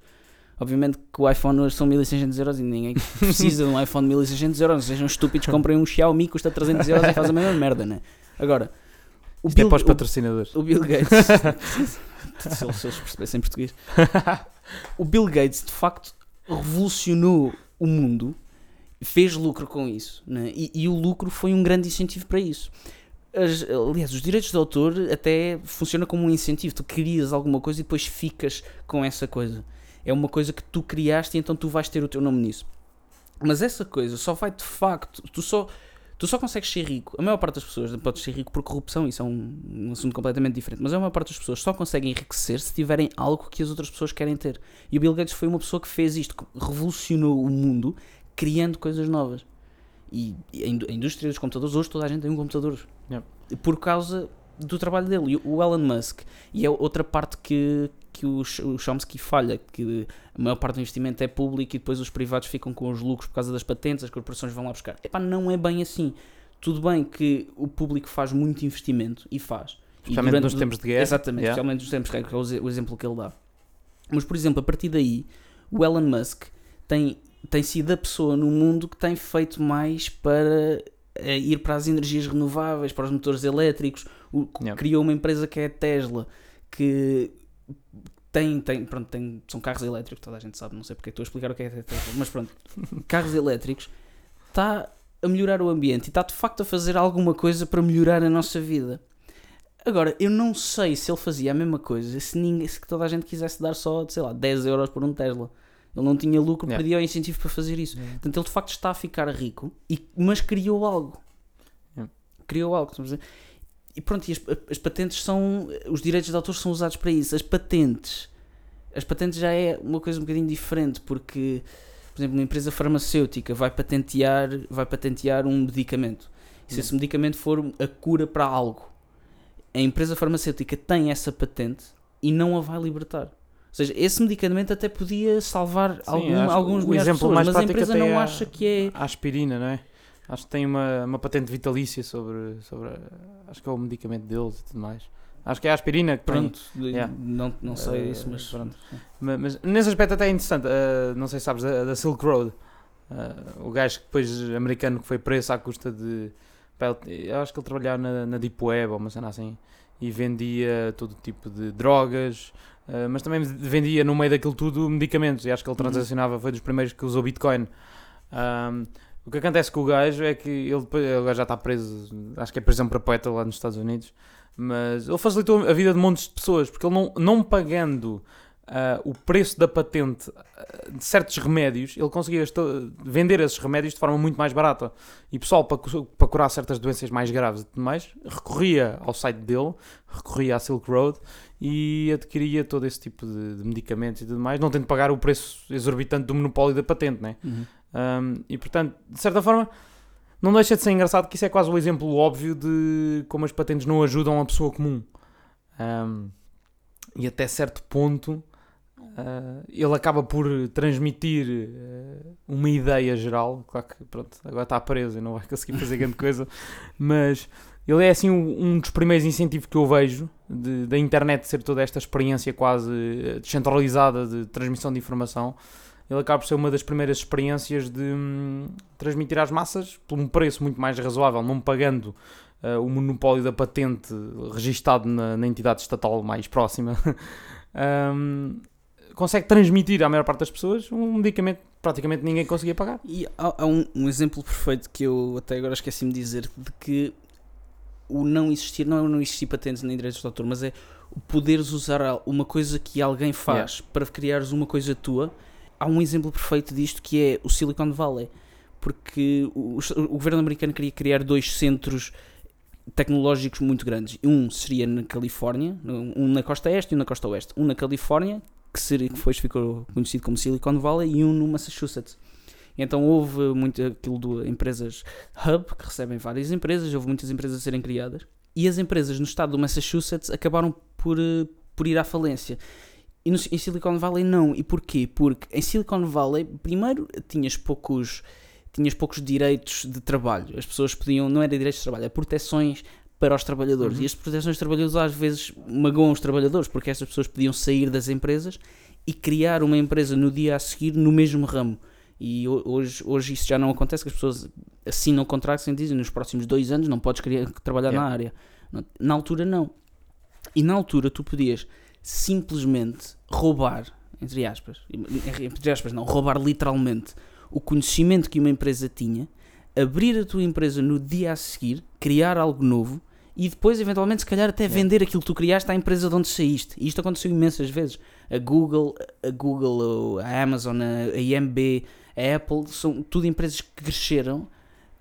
Obviamente que o iPhone hoje são 1600 euros e ninguém precisa de um iPhone de 1600 euros. Não sejam estúpidos, comprem um Xiaomi que custa 300 euros e faz a mesma merda, né? Agora, o Isto é Bill, é para os patrocinadores. O, o Bill Gates, [laughs] se, eles, se eles percebessem português, [laughs] o Bill Gates de facto revolucionou o mundo, fez lucro com isso, né? e, e o lucro foi um grande incentivo para isso. As, aliás, os direitos de autor até funciona como um incentivo. Tu crias alguma coisa e depois ficas com essa coisa é uma coisa que tu criaste e então tu vais ter o teu nome nisso. Mas essa coisa só vai de facto, tu só, tu só consegues ser rico. A maior parte das pessoas pode ser rico por corrupção, isso é um, um assunto completamente diferente. Mas a maior parte das pessoas só conseguem enriquecer se tiverem algo que as outras pessoas querem ter. E o Bill Gates foi uma pessoa que fez isto, que revolucionou o mundo criando coisas novas. E a indústria dos computadores, hoje toda a gente tem um computador. Yeah. Por causa do trabalho dele. E o Elon Musk, e é outra parte que, que o, o Chomsky falha, que a maior parte do investimento é público e depois os privados ficam com os lucros por causa das patentes, as corporações vão lá buscar. Epá, não é bem assim. Tudo bem que o público faz muito investimento e faz. Especialmente nos tempos de guerra. Exatamente, yeah. especialmente nos tempos de guerra, que é o exemplo que ele dá. Mas, por exemplo, a partir daí, o Elon Musk tem, tem sido a pessoa no mundo que tem feito mais para eh, ir para as energias renováveis, para os motores elétricos. O, yeah. Criou uma empresa que é a Tesla, que tem, tem, pronto, tem, são carros elétricos, toda a gente sabe, não sei porque estou a explicar o que é Tesla, mas pronto, [laughs] carros elétricos, está a melhorar o ambiente e está de facto a fazer alguma coisa para melhorar a nossa vida. Agora, eu não sei se ele fazia a mesma coisa se, ninguém, se toda a gente quisesse dar só, sei lá, 10 euros por um Tesla. Ele não tinha lucro, yeah. perdia o incentivo para fazer isso. Yeah. Portanto, ele de facto está a ficar rico, e, mas criou algo. Yeah. Criou algo. E pronto, e as, as, patentes são. Os direitos de autor são usados para isso. As patentes. As patentes já é uma coisa um bocadinho diferente, porque, por exemplo, uma empresa farmacêutica vai patentear, vai patentear um medicamento. E se esse medicamento for a cura para algo, a empresa farmacêutica tem essa patente e não a vai libertar. Ou seja, esse medicamento até podia salvar Sim, algum, alguns milhares de pessoas, mas a empresa não é acha que é... A aspirina, não é? Acho que tem uma, uma patente vitalícia sobre, sobre acho que é o medicamento deles e tudo mais. Acho que é a aspirina que Pronto, yeah. não, não sei uh, isso, mas pronto. Mas, mas, nesse aspecto até é interessante, uh, não sei se sabes, da, da Silk Road. Uh, o gajo que depois americano que foi preso à custa de. Eu acho que ele trabalhava na, na Deep Web ou uma cena assim e vendia todo tipo de drogas, mas também vendia no meio daquilo tudo medicamentos. E acho que ele uhum. transacionava, foi dos primeiros que usou Bitcoin. Um, o que acontece com o gajo é que ele, ele já está preso, acho que é prisão perpétua lá nos Estados Unidos, mas ele facilitou a vida de montes de pessoas, porque ele não, não pagando uh, o preço da patente uh, de certos remédios, ele conseguia vender esses remédios de forma muito mais barata. E pessoal, para, para curar certas doenças mais graves e tudo mais, recorria ao site dele, recorria à Silk Road e adquiria todo esse tipo de, de medicamentos e tudo mais, não tendo de pagar o preço exorbitante do monopólio da patente, né? Uhum. Um, e portanto, de certa forma, não deixa de ser engraçado que isso é quase o exemplo óbvio de como as patentes não ajudam a pessoa comum. Um, e até certo ponto uh, ele acaba por transmitir uh, uma ideia geral. Claro que pronto, agora está preso e não vai conseguir fazer grande coisa, [laughs] mas ele é assim um, dos primeiros incentivos que eu vejo da internet ser toda esta experiência quase ah, descentralizada de transmissão de informação ele acaba por ser uma das primeiras experiências de hum, transmitir às massas por um preço muito mais razoável, não pagando uh, o monopólio da patente registado na, na entidade estatal mais próxima, [laughs] um, consegue transmitir à maior parte das pessoas um medicamento que praticamente ninguém conseguia pagar. E há, há um, um, exemplo perfeito que eu até agora esqueci-me de dizer, de que o não existir, não é o não existir patentes nem direitos de autor, mas é o poderes usar uma coisa que alguém faz yeah. para criares uma coisa tua. Há um exemplo perfeito disto que é o Silicon Valley, porque o, o governo americano queria criar dois centros tecnológicos muito grandes. Um seria na Califórnia, um na costa este e um na costa oeste. Um na Califórnia, que, seria, que depois ficou conhecido como Silicon Valley, e um no Massachusetts. Então houve muito aquilo de empresas hub, que recebem várias empresas, houve muitas empresas a serem criadas, e as empresas no estado do Massachusetts acabaram por, eh, por ir à falência. E no, em Silicon Valley não. E porquê? Porque em Silicon Valley, primeiro, tinhas poucos, tinhas poucos direitos de trabalho. As pessoas podiam, não era direitos de trabalho, é proteções para os trabalhadores. Uhum. E as proteções de trabalhadores às vezes magoam os trabalhadores, porque essas pessoas podiam sair das empresas e criar uma empresa no dia a seguir no mesmo ramo. E hoje, hoje isso já não acontece, que as pessoas assinam contratos e dizem nos próximos dois anos não podes querer trabalhar yeah. na área. Na altura não. E na altura tu podias simplesmente roubar, entre aspas, entre aspas não, roubar literalmente o conhecimento que uma empresa tinha, abrir a tua empresa no dia a seguir, criar algo novo e depois, eventualmente, se calhar até vender aquilo que tu criaste à empresa de onde saíste. E isto aconteceu imensas vezes. A Google, a Google, a Amazon, a IMB, a Apple, são tudo empresas que cresceram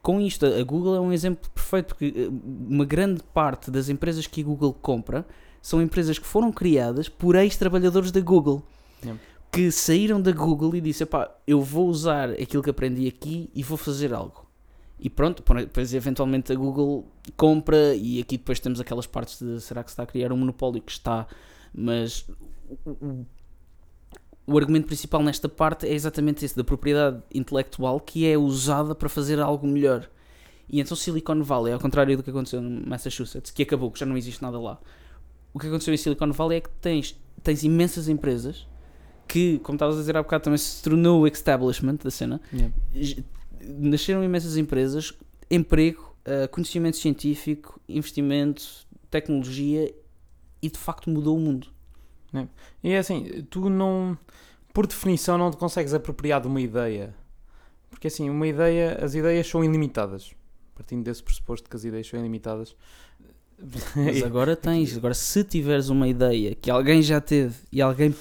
com isto. A Google é um exemplo perfeito, porque eh, uma grande parte das empresas que a Google compra são empresas que foram criadas por ex-trabalhadores da Google. Yeah. Que saíram da Google e disse: eu vou usar aquilo que aprendi aqui e vou fazer algo. E pronto, depois eventualmente a Google compra e aqui depois temos aquelas partes de será que se está a criar um monopólio que está, mas o, o, o argumento principal nesta parte é exatamente esse, da propriedade intelectual que é usada para fazer algo melhor. E então Silicon Valley, ao contrário do que aconteceu no Massachusetts, que acabou, que já não existe nada lá, o que aconteceu em Silicon Valley é que tens, tens imensas empresas que, como estavas a dizer há bocado, também se tornou o establishment da cena. Yeah nasceram imensas empresas, emprego, uh, conhecimento científico, investimento, tecnologia e de facto mudou o mundo. É. E é assim, tu não, por definição, não te consegues apropriar de uma ideia. Porque assim, uma ideia, as ideias são ilimitadas. Partindo desse pressuposto que as ideias são ilimitadas. Mas [laughs] agora tens, agora se tiveres uma ideia que alguém já teve e alguém.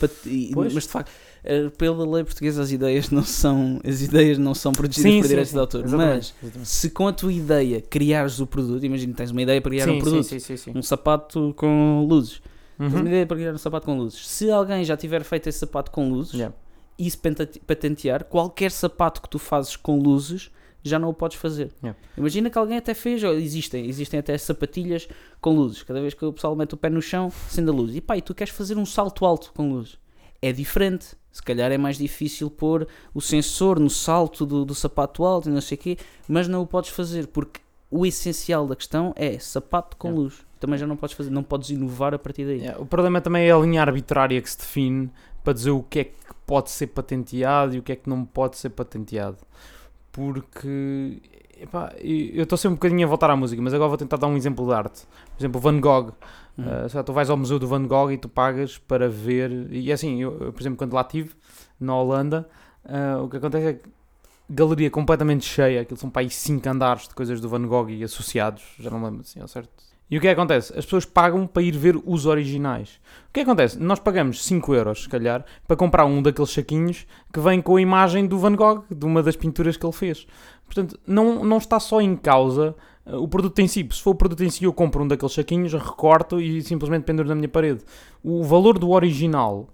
Mas de facto eh, pela lei portuguesa as ideias não são as ideias não são protegidas sim, por direitos de autor mas exatamente. se com a tua ideia criares o produto imagina tens uma ideia para criar sim, um produto sim, um sapato com luzes uhum. tens uma ideia para criar um sapato com luzes se alguém já tiver feito esse sapato com luzes yeah. e se patentear qualquer sapato que tu fazes com luzes já não o podes fazer. Yeah. Imagina que alguém até fez, existem, existem até sapatilhas com luzes. Cada vez que o pessoal mete o pé no chão, acende a luz. E pá, e tu queres fazer um salto alto com luzes. É diferente. Se calhar é mais difícil pôr o sensor no salto do, do sapato alto e não sei o quê, mas não o podes fazer porque o essencial da questão é sapato com yeah. luz. Também já não podes fazer, não podes inovar a partir daí. Yeah. O problema também é a linha arbitrária que se define para dizer o que é que pode ser patenteado e o que é que não pode ser patenteado. Porque epá, eu estou sempre um bocadinho a voltar à música, mas agora vou tentar dar um exemplo de arte. Por exemplo, Van Gogh. Uhum. Uh, tu vais ao museu do Van Gogh e tu pagas para ver. E assim, eu, eu por exemplo, quando lá estive, na Holanda, uh, o que acontece é que galeria completamente cheia, aquilo são para aí 5 andares de coisas do Van Gogh e associados, já não lembro assim, ao certo. E o que é que acontece? As pessoas pagam para ir ver os originais. O que é que acontece? Nós pagamos 5 euros, se calhar, para comprar um daqueles saquinhos que vem com a imagem do Van Gogh, de uma das pinturas que ele fez. Portanto, não, não está só em causa uh, o produto em si. Se for o produto em si, eu compro um daqueles saquinhos, recorto e simplesmente penduro na minha parede. O valor do original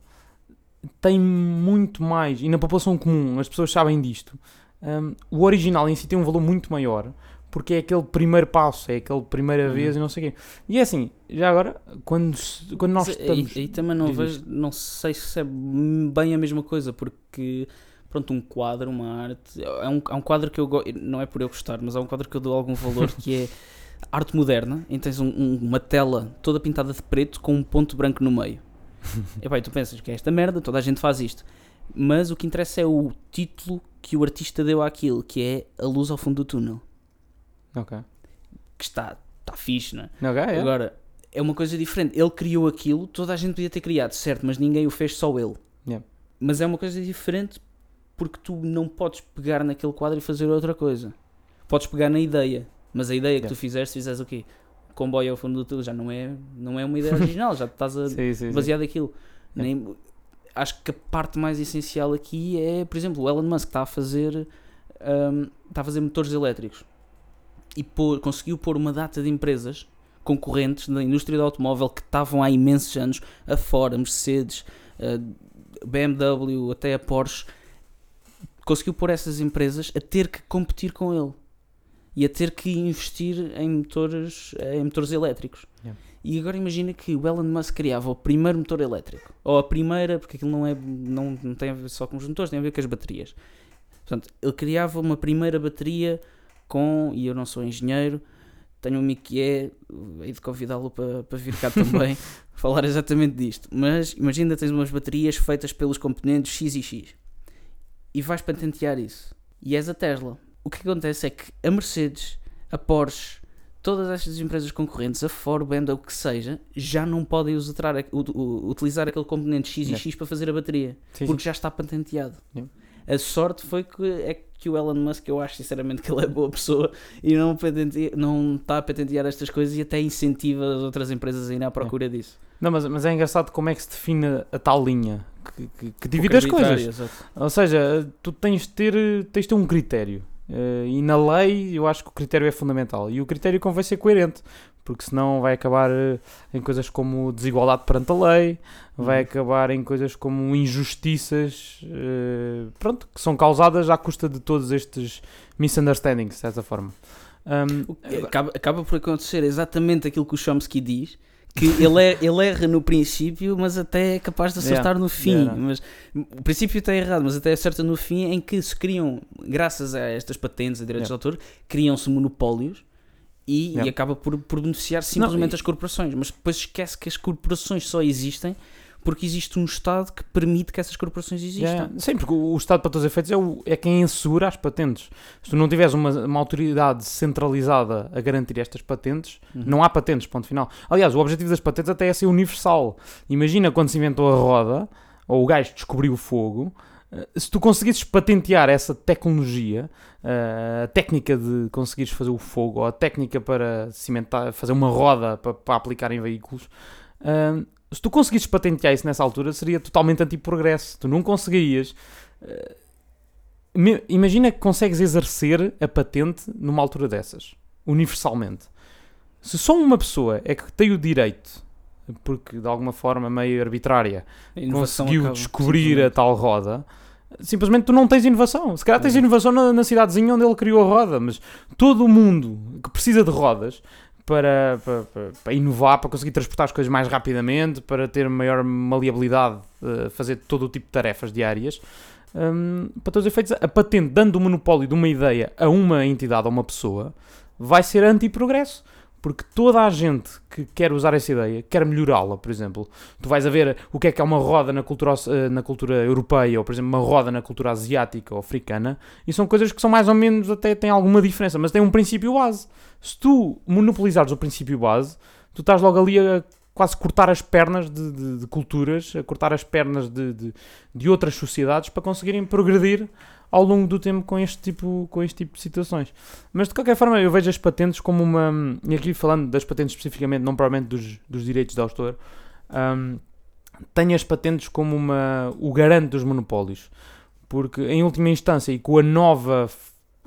tem muito mais, e na população comum, as pessoas sabem disto. Um, o original em si tem um valor muito maior porque é aquele primeiro passo, é aquela primeira uhum. vez e não sei o quê. E é assim, já agora, quando, quando nós estamos. E, e também não vejo, não sei se é bem a mesma coisa, porque pronto, um quadro, uma arte. É um, é um quadro que eu gosto, não é por eu gostar, mas é um quadro que eu dou algum valor que é [laughs] arte moderna, em tens um, um, uma tela toda pintada de preto com um ponto branco no meio. [laughs] e bem, tu pensas que é esta merda, toda a gente faz isto. Mas o que interessa é o título que o artista deu àquilo, que é A Luz ao Fundo do Túnel. Ok. Que está está fixe, não é? Ok, é. Agora, é uma coisa diferente. Ele criou aquilo, toda a gente podia ter criado, certo, mas ninguém o fez, só ele. Yeah. Mas é uma coisa diferente porque tu não podes pegar naquele quadro e fazer outra coisa. Podes pegar na ideia, mas a ideia que Yeah. tu fizeste, fizeste o quê? O comboio ao fundo do túnel já não é, não é uma ideia [laughs] original, já estás a Sim, sim, sim. baseado naquilo. Yeah. Nem, acho que a parte mais essencial aqui é, por exemplo, o Elon Musk está a fazer hum, está a fazer motores elétricos e pôr- conseguiu pôr uma data de empresas concorrentes da indústria do automóvel que estavam há imensos anos, a Ford, a Mercedes, a BMW, até a Porsche, conseguiu pôr essas empresas a ter que competir com ele e a ter que investir em motores, em motores elétricos. Yeah. E agora imagina que o Elon Musk criava o primeiro motor elétrico, ou a primeira, porque aquilo não, é, não, não tem a ver só com os motores, tem a ver com as baterias. Portanto, ele criava uma primeira bateria com, e eu não sou engenheiro, tenho um amigo que é, hei de convidá-lo para, para vir cá também [laughs] falar exatamente disto. Mas imagina tens umas baterias feitas pelos componentes X e X e vais patentear isso. E és a Tesla. O que acontece é que a Mercedes, a Porsche, todas estas empresas concorrentes, a Ford, BMW, o que seja, já não podem usar, utilizar aquele componente X e. X para fazer a bateria Sim, sim. porque já está patenteado. Yeah. A sorte foi que é que o Elon Musk, eu acho sinceramente que ele é boa pessoa e não, patenteia- não está a patentear estas coisas e até incentiva as outras empresas a irem à procura disso. Não, mas, mas é engraçado como é que se define a tal linha que, que, que divide as coisas. Exato. Ou seja, tu tens de ter, tens de ter um critério. Eh, e na lei eu acho que o critério é fundamental. E o critério convém ser coerente, porque senão vai acabar eh, em coisas como desigualdade perante a lei, vai Uhum. acabar em coisas como injustiças, eh, pronto, que são causadas à custa de todos estes misunderstandings, de certa forma. Um, Acaba, acaba por acontecer exatamente aquilo que o Chomsky diz. Que ele, é, ele erra no princípio, mas até é capaz de acertar Yeah, no fim. yeah. Mas, o princípio está errado, mas até acerta no fim, em que se criam, graças a estas patentes, a direitos Yeah. de autor, criam-se monopólios e, Yeah. e acaba por, por beneficiar simplesmente e- as corporações. Mas depois esquece que as corporações só existem porque existe um Estado que permite que essas corporações existam. Yeah, Sim, porque o Estado, para todos os efeitos, é, o- é quem assegura as patentes. Se tu não tiveres uma, uma autoridade centralizada a garantir estas patentes, Uhum. não há patentes, ponto final. Aliás, o objetivo das patentes até é ser universal. Imagina quando se inventou a roda, ou o gajo descobriu o fogo, se tu conseguisses patentear essa tecnologia, eh, a técnica de conseguires fazer o fogo, ou a técnica para cimentar, fazer uma roda para, para aplicar em veículos, eh, se tu conseguisses patentear isso nessa altura, seria totalmente anti-progresso. Tu não conseguirias. eh, Imagina que consegues exercer a patente numa altura dessas, universalmente. Se só uma pessoa é que tem o direito, porque de alguma forma meio arbitrária, conseguiu descobrir a tal roda, simplesmente tu não tens inovação. Se calhar tens É. inovação na, na cidadezinha onde ele criou a roda, mas todo o mundo que precisa de rodas para, para, para- inovar, para conseguir transportar as coisas mais rapidamente, para ter maior maleabilidade, eh, fazer todo o tipo de tarefas diárias. hum, para todos os efeitos, a patente dando o monopólio de uma ideia a uma entidade, a uma pessoa, vai ser anti-progresso. Porque toda a gente que quer usar essa ideia quer melhorá-la, por exemplo. Tu vais a ver o que é que é uma roda na cultura, eh, na cultura europeia, ou por exemplo, uma roda na cultura asiática ou africana, e são coisas que são mais ou menos, até têm alguma diferença, mas têm um princípio base. Se tu monopolizares o princípio base, tu estás logo ali a quase cortar as pernas de, de- de culturas, a cortar as pernas de, de, outras sociedades para conseguirem progredir ao longo do tempo com este, tipo, com este tipo de situações. Mas de qualquer forma, eu vejo as patentes como uma. E aqui falando das patentes especificamente, não propriamente dos, dos direitos de autor, hum, tenho as patentes como uma, o garante dos monopólios. Porque, em última instância, e com a nova.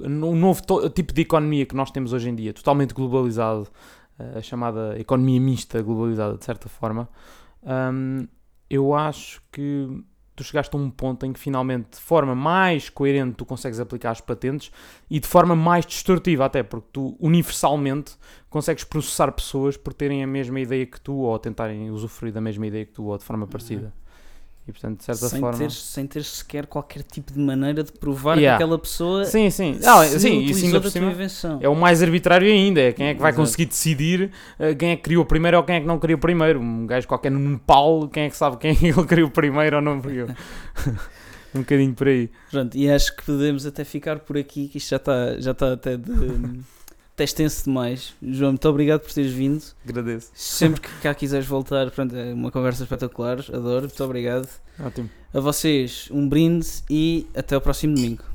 O novo tipo de economia que nós temos hoje em dia, totalmente globalizado, a chamada economia mista globalizada, de certa forma, hum, eu acho que tu chegaste a um ponto em que finalmente, de forma mais coerente, tu consegues aplicar as patentes e de forma mais destrutiva, até porque tu universalmente consegues processar pessoas por terem a mesma ideia que tu ou tentarem usufruir da mesma ideia que tu ou de forma parecida. E portanto, de certa sem, forma. ter, sem ter sequer qualquer tipo de maneira de provar Yeah. que aquela pessoa Sim, sim. Ah, sim, isso ainda da por cima. É o mais arbitrário ainda, é quem é que vai Exato. conseguir decidir eh, quem é que criou primeiro ou quem é que não criou primeiro. Um gajo qualquer no Nepal, quem é que sabe quem que [laughs] ele criou primeiro ou não criou. [laughs] um bocadinho por aí. Pronto, e acho que podemos até ficar por aqui, que isto já está já está até de, é extenso demais. João, muito obrigado por teres vindo. Agradeço. Sempre que [laughs] cá quiseres voltar, pronto, é uma conversa espetacular. Adoro, muito obrigado. Ótimo. A vocês, um brinde e até o próximo domingo.